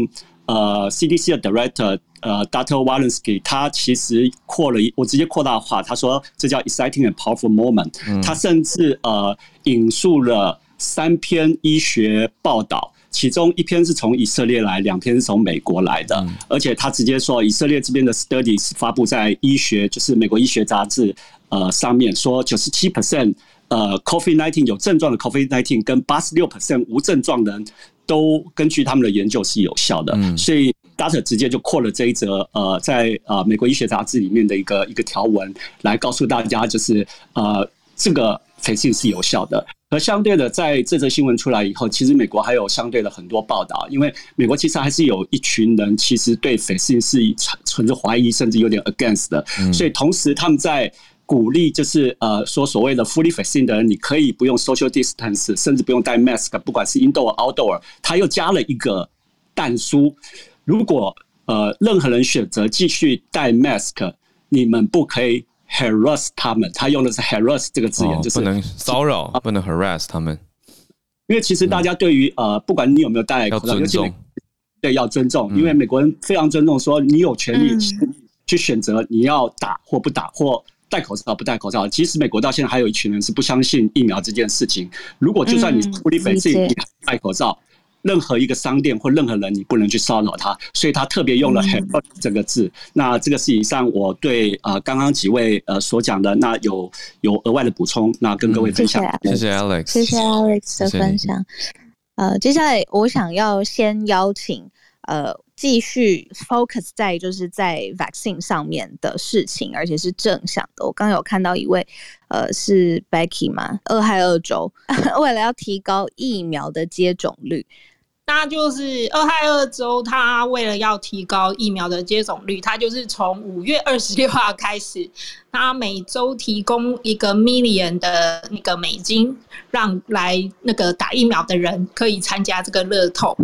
呃 CDC 的 Director 呃 Dr. Walensky，他其实扩了一，我直接扩大化，他说这叫 exciting and powerful moment，他甚至呃引述了三篇医学报道，其中一篇是从以色列来，两篇是从美国来的，而且他直接说以色列这边的 studies 发布在医学，就是美国医学杂志呃上面说九十七 percent。呃，COVID-19 有症状的 COVID-19 跟八十六 percent 无症状的人都根据他们的研究是有效的，嗯、所以 Data 直接就扩了这一则呃，在呃美国医学杂志里面的一个一个条文，来告诉大家就是呃这个 vaccine 是有效的。而相对的，在这则新闻出来以后，其实美国还有相对的很多报道，因为美国其实还是有一群人其实对 vaccine 是存着怀疑，甚至有点 against 的，嗯、所以同时他们在。鼓励就是呃说所谓的 fully vaccine 的人，你可以不用 social distance，甚至不用戴 mask，不管是 indoor outdoor，他又加了一个但书，如果呃任何人选择继续戴 mask，你们不可以 harass 他们。他用的是 harass 这个字眼，就是、哦、不能骚扰，不能 harass 他们。因为其实大家对于呃不管你有没有戴口罩，对要尊重，因为美国人非常尊重，说你有权利去选择你要打或不打或。戴口罩不戴口罩，其实美国到现在还有一群人是不相信疫苗这件事情。如果就算你不理解自己戴口罩，任何一个商店或任何人你不能去骚扰他，所以他特别用了 “harass” 这个字。那这个是以上我对呃刚刚几位呃所讲的，那有有额外的补充，那跟各位分享。谢谢 Alex，谢谢 Alex 的分享。呃，接下来我想要先邀请呃。继续 focus 在就是在 vaccine 上面的事情，而且是正向的。我刚有看到一位，呃，是 Becky 嘛，俄亥俄州为了要提高疫苗的接种率，那就是俄亥俄州，他为了要提高疫苗的接种率，他就是从五月二十六号开始，他每周提供一个 million 的那个美金，让来那个打疫苗的人可以参加这个乐透。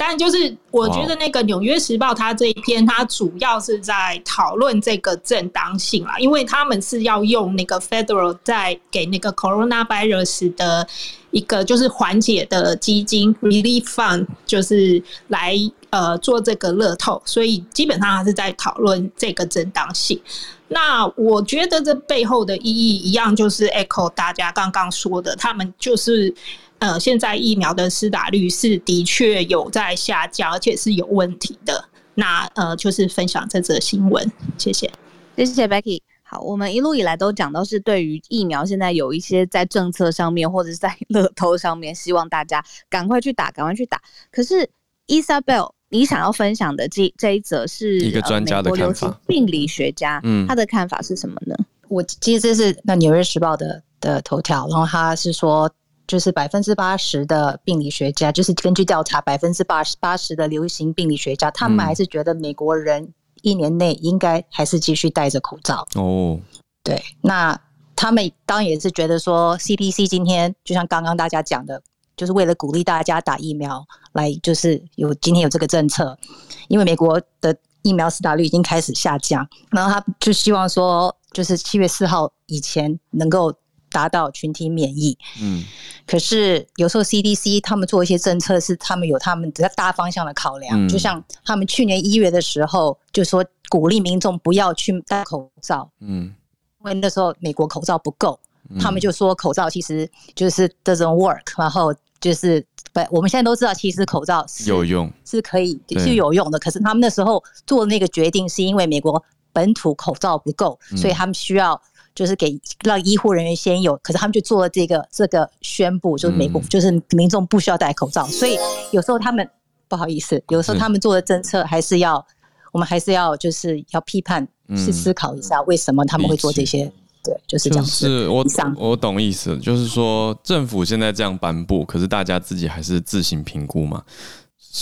但就是我觉得那个《纽约时报》它这一篇，它主要是在讨论这个正当性啊，因为他们是要用那个 Federal 在给那个 Coronavirus 的一个就是缓解的基金 Relief Fund，就是来呃做这个乐透，所以基本上还是在讨论这个正当性。那我觉得这背后的意义一样，就是 echo 大家刚刚说的，他们就是呃，现在疫苗的施打率是的确有在下降，而且是有问题的。那呃，就是分享这则新闻，谢谢，谢谢 Becky。好，我们一路以来都讲到是对于疫苗现在有一些在政策上面或者是在 [laughs] 乐透上面，希望大家赶快去打，赶快去打。可是 Isabel。你想要分享的这这一则是一个专家的看法，病理学家，嗯，他的看法是什么呢？我其实这是那《纽约时报》的的头条，然后他是说，就是百分之八十的病理学家，就是根据调查，百分之八十八十的流行病理学家，他们还是觉得美国人一年内应该还是继续戴着口罩。哦，对，那他们当然也是觉得说，CDC 今天就像刚刚大家讲的。就是为了鼓励大家打疫苗，来就是有今天有这个政策，因为美国的疫苗施打率已经开始下降，然后他就希望说，就是七月四号以前能够达到群体免疫。嗯，可是有时候 CDC 他们做一些政策是他们有他们的大方向的考量，嗯、就像他们去年一月的时候就说鼓励民众不要去戴口罩，嗯，因为那时候美国口罩不够，嗯、他们就说口罩其实就是 doesn't work，然后。就是不，我们现在都知道，其实口罩是有用，是可以是有用的。可是他们那时候做的那个决定，是因为美国本土口罩不够，所以他们需要就是给让医护人员先有。可是他们就做了这个这个宣布，就是美国就是民众不需要戴口罩。所以有时候他们不好意思，有时候他们做的政策还是要，我们还是要就是要批判，去思考一下为什么他们会做这些。对，就是这样。是我我懂意思，就是说政府现在这样颁布，可是大家自己还是自行评估嘛。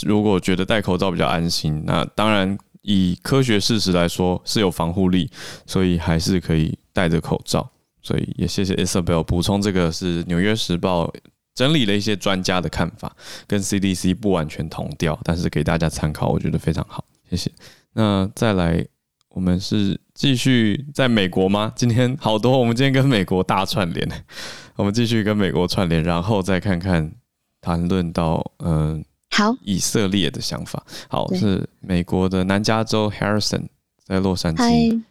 如果觉得戴口罩比较安心，那当然以科学事实来说是有防护力，所以还是可以戴着口罩。所以也谢谢 Isabel 补充，这个是《纽约时报》整理了一些专家的看法，跟 CDC 不完全同调，但是给大家参考，我觉得非常好。谢谢。那再来。我们是继续在美国吗？今天好多，我们今天跟美国大串联，[laughs] 我们继续跟美国串联，然后再看看谈论到嗯，好以色列的想法。好，是美国的南加州 Harrison 在洛杉矶。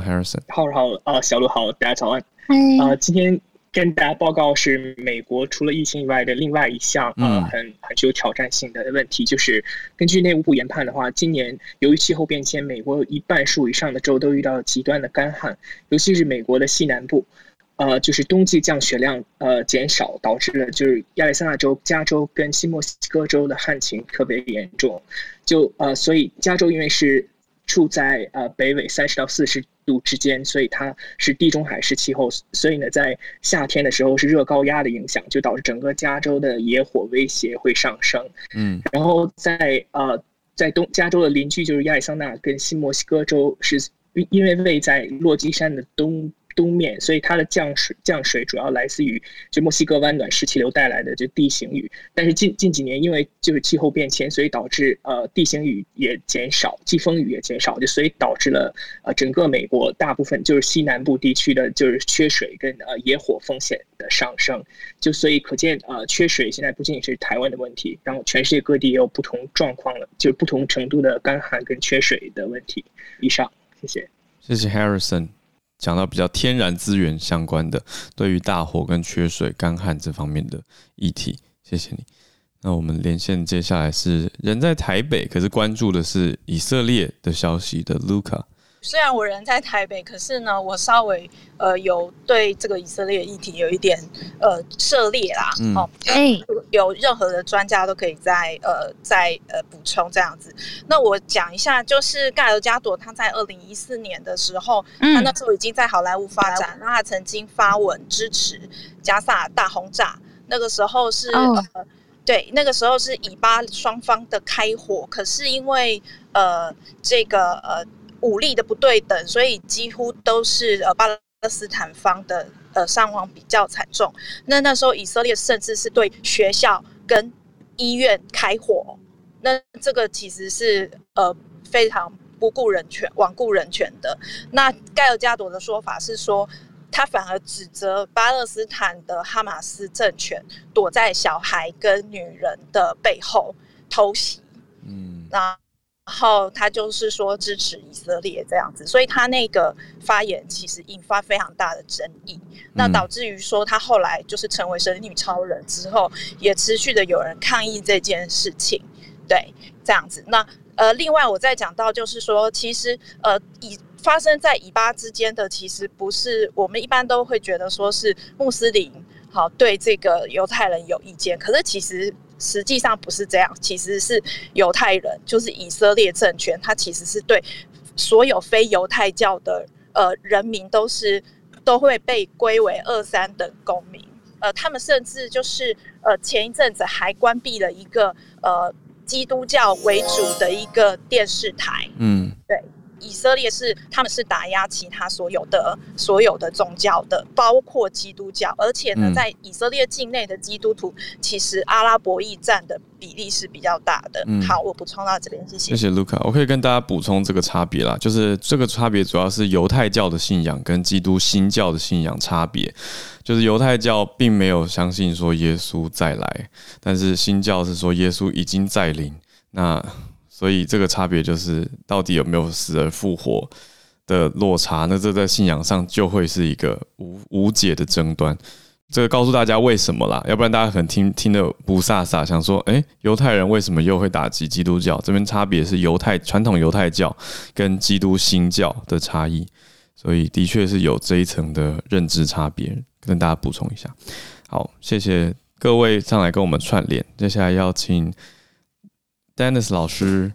Harrison。好好啊，小路好，大家早安。啊，今天。跟大家报告是美国除了疫情以外的另外一项呃很很具有挑战性的问题，就是根据内务部研判的话，今年由于气候变迁，美国有一半数以上的州都遇到极端的干旱，尤其是美国的西南部，呃，就是冬季降雪量呃减少，导致了就是亚利桑那州、加州跟新墨西哥州的旱情特别严重，就呃所以加州因为是处在呃北纬三十到四十度之间，所以它是地中海式气候，所以呢，在夏天的时候是热高压的影响，就导致整个加州的野火威胁会上升。嗯，然后在呃，在东加州的邻居就是亚利桑那跟新墨西哥州，是因为位在落基山的东。东面，所以它的降水降水主要来自于就墨西哥湾暖湿气流带来的就地形雨，但是近近几年因为就是气候变迁，所以导致呃地形雨也减少，季风雨也减少，就所以导致了呃整个美国大部分就是西南部地区的就是缺水跟呃野火风险的上升，就所以可见呃缺水现在不仅仅是台湾的问题，然后全世界各地也有不同状况了，就是不同程度的干旱跟缺水的问题。以上，谢谢，谢谢 Harrison。讲到比较天然资源相关的，对于大火跟缺水、干旱这方面的议题，谢谢你。那我们连线接下来是人在台北，可是关注的是以色列的消息的 Luca。虽然我人在台北，可是呢，我稍微呃有对这个以色列议题有一点呃涉猎啦。嗯。哦，哎，有任何的专家都可以在呃在呃补充这样子。那我讲一下，就是盖尔加朵他在二零一四年的时候，嗯、他那时候已经在好莱坞发展，那他曾经发文支持加萨大轰炸。那个时候是、哦、呃对，那个时候是以巴双方的开火，可是因为呃这个呃。武力的不对等，所以几乎都是呃巴勒斯坦方的呃伤亡比较惨重。那那时候以色列甚至是对学校跟医院开火。那这个其实是呃非常不顾人权、罔顾人权的。那盖尔加朵的说法是说，他反而指责巴勒斯坦的哈马斯政权躲在小孩跟女人的背后偷袭。嗯，那。然后他就是说支持以色列这样子，所以他那个发言其实引发非常大的争议，那导致于说他后来就是成为神女超人之后，也持续的有人抗议这件事情，对，这样子。那呃，另外我再讲到就是说，其实呃以发生在以巴之间的，其实不是我们一般都会觉得说是穆斯林好对这个犹太人有意见，可是其实。实际上不是这样，其实是犹太人，就是以色列政权，它其实是对所有非犹太教的呃人民都是都会被归为二三等公民。呃，他们甚至就是呃前一阵子还关闭了一个呃基督教为主的一个电视台。嗯，对。以色列是他们是打压其他所有的所有的宗教的，包括基督教，而且呢，在以色列境内的基督徒，其实阿拉伯裔占的比例是比较大的。嗯，好，我补充到这边，谢谢。谢谢卢卡，我可以跟大家补充这个差别啦，就是这个差别主要是犹太教的信仰跟基督新教的信仰差别，就是犹太教并没有相信说耶稣再来，但是新教是说耶稣已经再临。那所以这个差别就是到底有没有死而复活的落差，那这在信仰上就会是一个无无解的争端。这个告诉大家为什么啦，要不然大家可能听听得不飒飒，想说，诶，犹太人为什么又会打击基督教？这边差别是犹太传统犹太教跟基督新教的差异，所以的确是有这一层的认知差别，跟大家补充一下。好，谢谢各位上来跟我们串联，接下来要请。Dennis 老师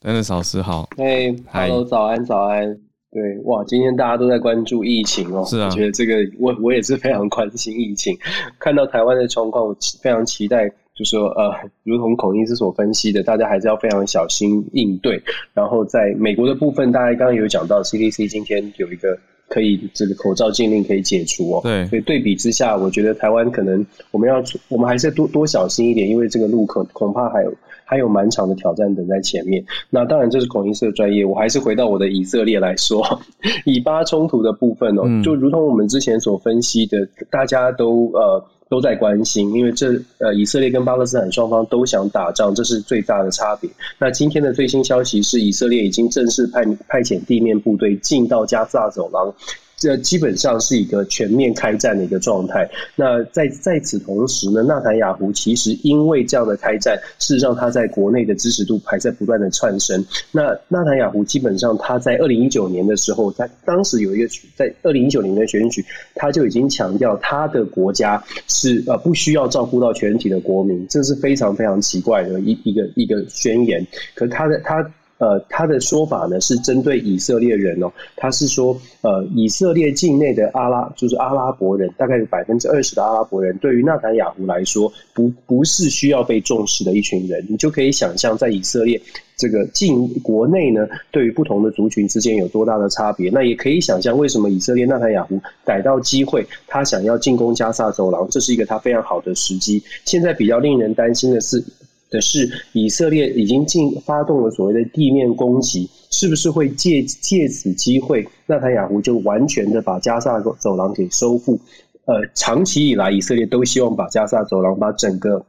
，Dennis 老师好。嘿，Hello，早安，早安。对，哇，今天大家都在关注疫情哦。是啊。我觉得这个，我我也是非常关心疫情。看到台湾的状况，我非常期待，就是说，呃，如同孔医师所分析的，大家还是要非常小心应对。然后，在美国的部分，大家刚刚有讲到，CDC 今天有一个可以这个口罩禁令可以解除哦。对。所以对比之下，我觉得台湾可能我们要，我们还是要多多小心一点，因为这个路可恐怕还有。还有蛮长的挑战等在前面。那当然，这是孔医师的专业。我还是回到我的以色列来说，以巴冲突的部分哦，就如同我们之前所分析的，大家都呃都在关心，因为这呃以色列跟巴勒斯坦双方都想打仗，这是最大的差别。那今天的最新消息是，以色列已经正式派派遣地面部队进到加萨走廊。这基本上是一个全面开战的一个状态。那在在此同时呢，纳坦雅胡其实因为这样的开战，事实上他在国内的支持度还在不断的窜升。那纳坦雅胡基本上他在二零一九年的时候，他当时有一个在二零一九年的选举，他就已经强调他的国家是呃不需要照顾到全体的国民，这是非常非常奇怪的一一个一个宣言。可他的他。呃，他的说法呢是针对以色列人哦，他是说，呃，以色列境内的阿拉就是阿拉伯人，大概有百分之二十的阿拉伯人，对于纳坦雅胡来说，不不是需要被重视的一群人。你就可以想象，在以色列这个境国内呢，对于不同的族群之间有多大的差别。那也可以想象，为什么以色列纳坦雅胡逮到机会，他想要进攻加萨走廊，这是一个他非常好的时机。现在比较令人担心的是。的是，以色列已经进发动了所谓的地面攻击，是不是会借借此机会，纳坦雅胡就完全的把加沙走廊给收复？呃，长期以来，以色列都希望把加沙走廊把整个。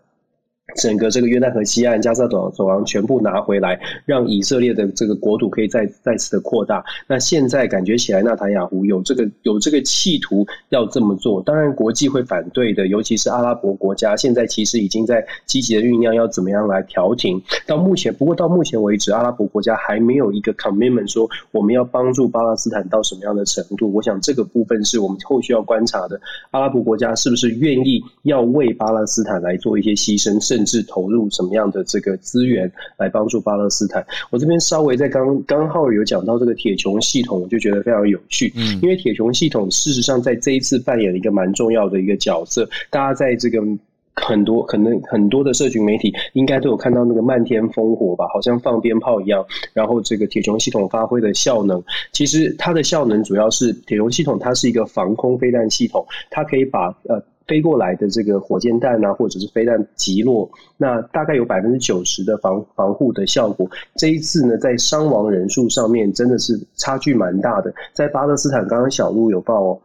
整个这个约旦河西岸加沙走走廊全部拿回来，让以色列的这个国土可以再再次的扩大。那现在感觉起来，纳塔雅胡有这个有这个企图要这么做，当然国际会反对的，尤其是阿拉伯国家，现在其实已经在积极的酝酿要怎么样来调停。到目前，不过到目前为止，阿拉伯国家还没有一个 commitment 说我们要帮助巴勒斯坦到什么样的程度。我想这个部分是我们后续要观察的，阿拉伯国家是不是愿意要为巴勒斯坦来做一些牺牲，甚至是投入什么样的这个资源来帮助巴勒斯坦？我这边稍微在刚刚好有讲到这个铁穹系统，我就觉得非常有趣。嗯，因为铁穹系统事实上在这一次扮演了一个蛮重要的一个角色。大家在这个很多可能很多的社群媒体应该都有看到那个漫天烽火吧，好像放鞭炮一样。然后这个铁穹系统发挥的效能，其实它的效能主要是铁穹系统，它是一个防空飞弹系统，它可以把呃飞过来的这个火箭弹啊，或者是飞弹击落，那大概有百分之九十的防防护的效果。这一次呢，在伤亡人数上面真的是差距蛮大的，在巴勒斯坦，刚刚小鹿有报哦。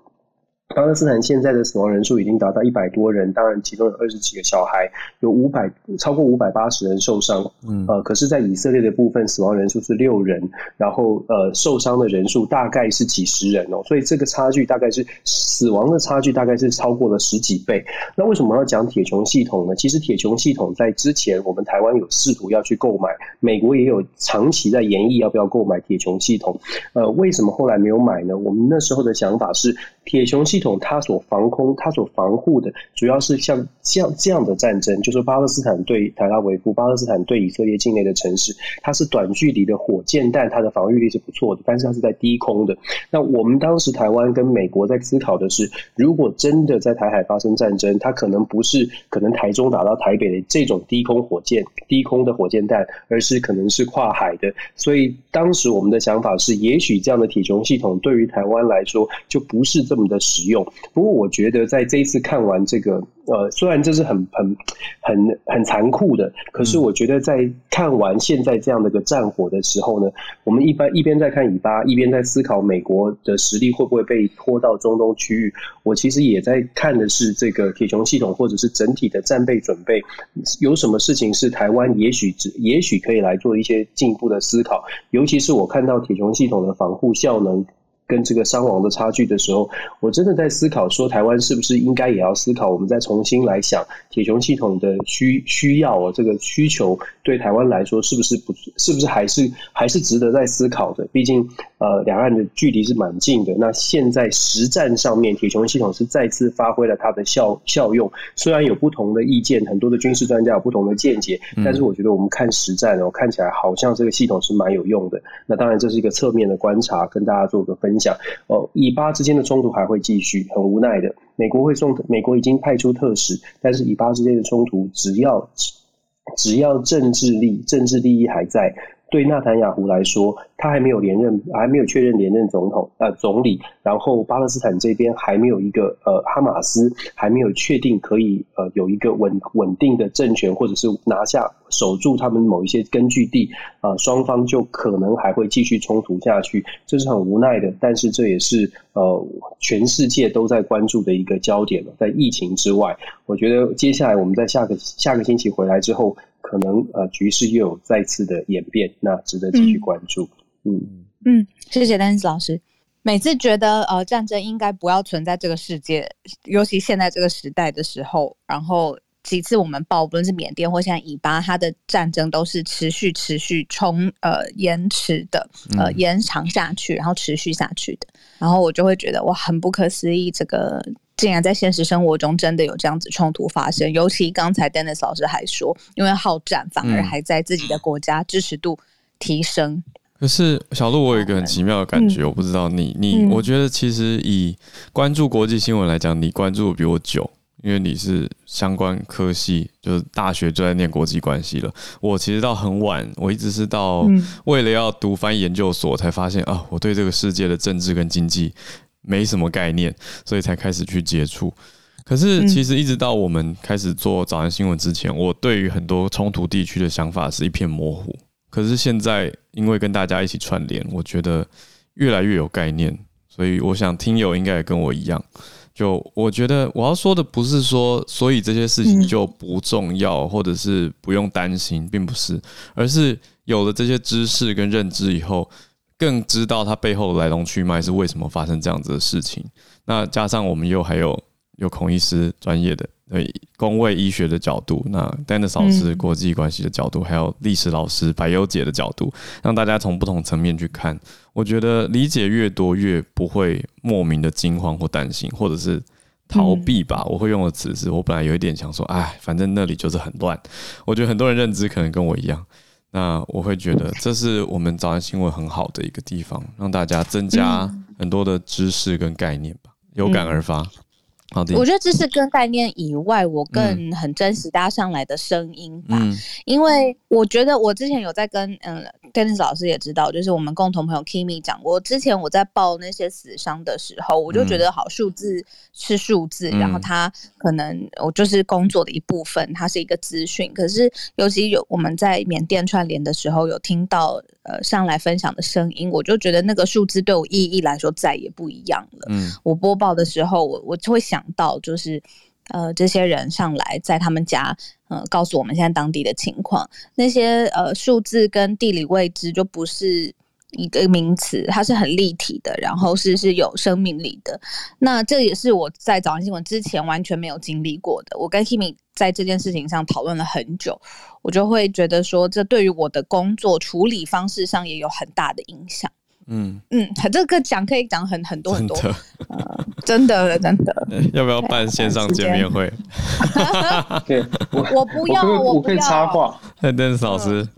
巴勒斯坦现在的死亡人数已经达到一百多人，当然其中有二十几个小孩，有五百超过五百八十人受伤。嗯，呃，可是，在以色列的部分，死亡人数是六人，然后呃，受伤的人数大概是几十人哦，所以这个差距大概是死亡的差距大概是超过了十几倍。那为什么要讲铁穹系统呢？其实铁穹系统在之前，我们台湾有试图要去购买，美国也有长期在研议要不要购买铁穹系统。呃，为什么后来没有买呢？我们那时候的想法是，铁穹系系统它所防空、它所防护的，主要是像这样这样的战争，就是巴勒斯坦对特拉维夫，巴勒斯坦对以色列境内的城市，它是短距离的火箭弹，它的防御力是不错的，但是它是在低空的。那我们当时台湾跟美国在思考的是，如果真的在台海发生战争，它可能不是可能台中打到台北的这种低空火箭、低空的火箭弹，而是可能是跨海的。所以当时我们的想法是，也许这样的铁穹系统对于台湾来说就不是这么的实用。不过我觉得在这一次看完这个，呃，虽然这是很很很很残酷的，可是我觉得在看完现在这样的一个战火的时候呢，我们一般一边在看以巴，一边在思考美国的实力会不会被拖到中东区域。我其实也在看的是这个铁穹系统，或者是整体的战备准备，有什么事情是台湾也许只也许可以来做一些进一步的思考。尤其是我看到铁穹系统的防护效能。跟这个伤亡的差距的时候，我真的在思考说，台湾是不是应该也要思考，我们再重新来想铁穹系统的需需要哦，这个需求对台湾来说是不是不，是不是还是还是值得再思考的？毕竟呃，两岸的距离是蛮近的。那现在实战上面，铁穹系统是再次发挥了它的效效用。虽然有不同的意见，很多的军事专家有不同的见解，但是我觉得我们看实战哦，看起来好像这个系统是蛮有用的。那当然这是一个侧面的观察，跟大家做个分讲。哦，以巴之间的冲突还会继续，很无奈的，美国会送，美国已经派出特使，但是以巴之间的冲突，只要只要政治利政治利益还在。对纳坦雅胡来说，他还没有连任，还没有确认连任总统呃总理。然后巴勒斯坦这边还没有一个呃哈马斯还没有确定可以呃有一个稳稳定的政权，或者是拿下守住他们某一些根据地，呃，双方就可能还会继续冲突下去，这是很无奈的。但是这也是呃全世界都在关注的一个焦点了。在疫情之外，我觉得接下来我们在下个下个星期回来之后。可能呃，局势又有再次的演变，那值得继续关注。嗯嗯，谢谢丹尼斯老师。每次觉得呃，战争应该不要存在这个世界，尤其现在这个时代的时候，然后几次我们报，不论是缅甸或现在以巴，它的战争都是持续持续冲呃延迟的呃延长下去，然后持续下去的，然后我就会觉得哇，很不可思议这个。竟然在现实生活中真的有这样子冲突发生，尤其刚才 Dennis 老师还说，因为好战反而还在自己的国家支持度提升。嗯、可是小鹿，我有一个很奇妙的感觉，嗯、我不知道你你，我觉得其实以关注国际新闻来讲，你关注的比我久，因为你是相关科系，就是大学就在念国际关系了。我其实到很晚，我一直是到为了要读翻研究所才发现啊，我对这个世界的政治跟经济。没什么概念，所以才开始去接触。可是，其实一直到我们开始做早安新闻之前，我对于很多冲突地区的想法是一片模糊。可是现在，因为跟大家一起串联，我觉得越来越有概念。所以，我想听友应该也跟我一样。就我觉得，我要说的不是说，所以这些事情就不重要，或者是不用担心，并不是，而是有了这些知识跟认知以后。更知道它背后的来龙去脉是为什么发生这样子的事情。那加上我们又还有有孔医师专业的对公卫医学的角度，那 Dennis 老师国际关系的角度，还有历史老师百优姐的角度，让大家从不同层面去看。我觉得理解越多，越不会莫名的惊慌或担心，或者是逃避吧。我会用的词是我本来有一点想说，哎，反正那里就是很乱。我觉得很多人认知可能跟我一样。那我会觉得这是我们早安新闻很好的一个地方，让大家增加很多的知识跟概念吧，有感而发。好的，我觉得这是跟概念以外，我更很珍惜大家上来的声音吧，嗯、因为我觉得我之前有在跟嗯，Dennis 老师也知道，就是我们共同朋友 Kimi 讲过，之前我在报那些死伤的时候，我就觉得好数字是数字，嗯、然后它可能我就是工作的一部分，它是一个资讯，可是尤其有我们在缅甸串联的时候，有听到呃上来分享的声音，我就觉得那个数字对我意义来说再也不一样了。嗯，我播报的时候，我我就会想想到就是呃这些人上来在他们家，呃告诉我们现在当地的情况，那些呃数字跟地理位置就不是一个名词，它是很立体的，然后是是有生命力的。那这也是我在早安新闻之前完全没有经历过的。我跟 Kimi 在这件事情上讨论了很久，我就会觉得说，这对于我的工作处理方式上也有很大的影响。嗯嗯，这个讲可以讲很很多很多，真的真的。[laughs] 要不要办线上见面会？对，[laughs] 我不要，我可以插话。Dennis 老师。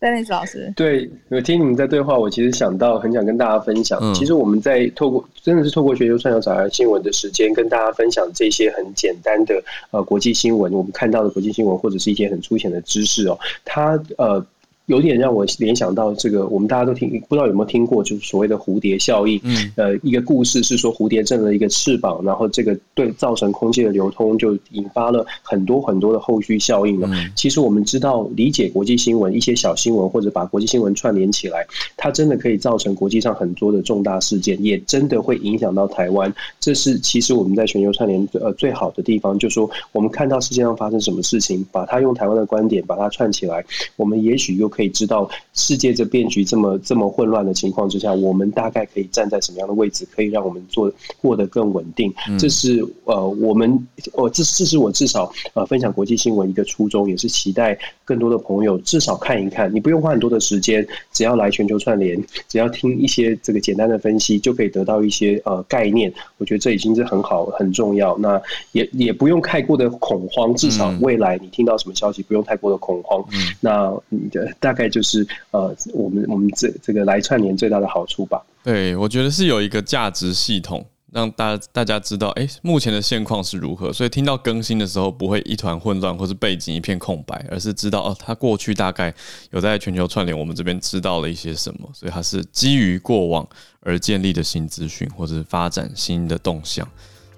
Dennis 老师，对，我听你们在对话，我其实想到很想跟大家分享。嗯、其实我们在透过真的是透过全球串联早安新闻的时间，跟大家分享这些很简单的呃国际新闻，我们看到的国际新闻或者是一些很粗浅的知识哦，它呃。有点让我联想到这个，我们大家都听，不知道有没有听过，就是所谓的蝴蝶效应。嗯，呃，一个故事是说，蝴蝶振了一个翅膀，然后这个对造成空气的流通，就引发了很多很多的后续效应了。嗯，其实我们知道，理解国际新闻一些小新闻，或者把国际新闻串联起来，它真的可以造成国际上很多的重大事件，也真的会影响到台湾。这是其实我们在全球串联呃最好的地方，就是说我们看到世界上发生什么事情，把它用台湾的观点把它串起来，我们也许又可以知道世界这变局这么这么混乱的情况之下，我们大概可以站在什么样的位置，可以让我们做过得更稳定。这是呃，我们我这这是我至少呃分享国际新闻一个初衷，也是期待更多的朋友至少看一看。你不用花很多的时间，只要来全球串联，只要听一些这个简单的分析，就可以得到一些呃概念。我觉得这已经是很好很重要。那也也不用太过的恐慌，至少未来你听到什么消息，不用太过的恐慌。嗯那你的大概就是。呃，我们我们这这个来串联最大的好处吧。对，我觉得是有一个价值系统，让大家大家知道，哎，目前的现况是如何。所以听到更新的时候，不会一团混乱，或是背景一片空白，而是知道哦，他过去大概有在全球串联，我们这边知道了一些什么。所以它是基于过往而建立的新资讯，或者是发展新的动向。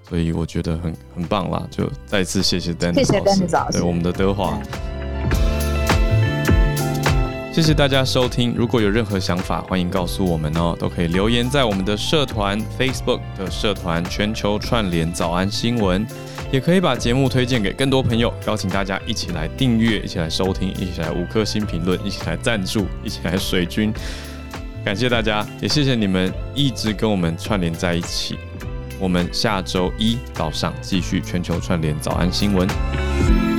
所以我觉得很很棒啦，就再次谢谢 Dennis 谢谢 Dennis 老师，对我们的德华。谢谢大家收听，如果有任何想法，欢迎告诉我们哦，都可以留言在我们的社团 Facebook 的社团全球串联早安新闻，也可以把节目推荐给更多朋友，邀请大家一起来订阅，一起来收听，一起来五颗星评论，一起来赞助，一起来水军。感谢大家，也谢谢你们一直跟我们串联在一起。我们下周一早上继续全球串联早安新闻。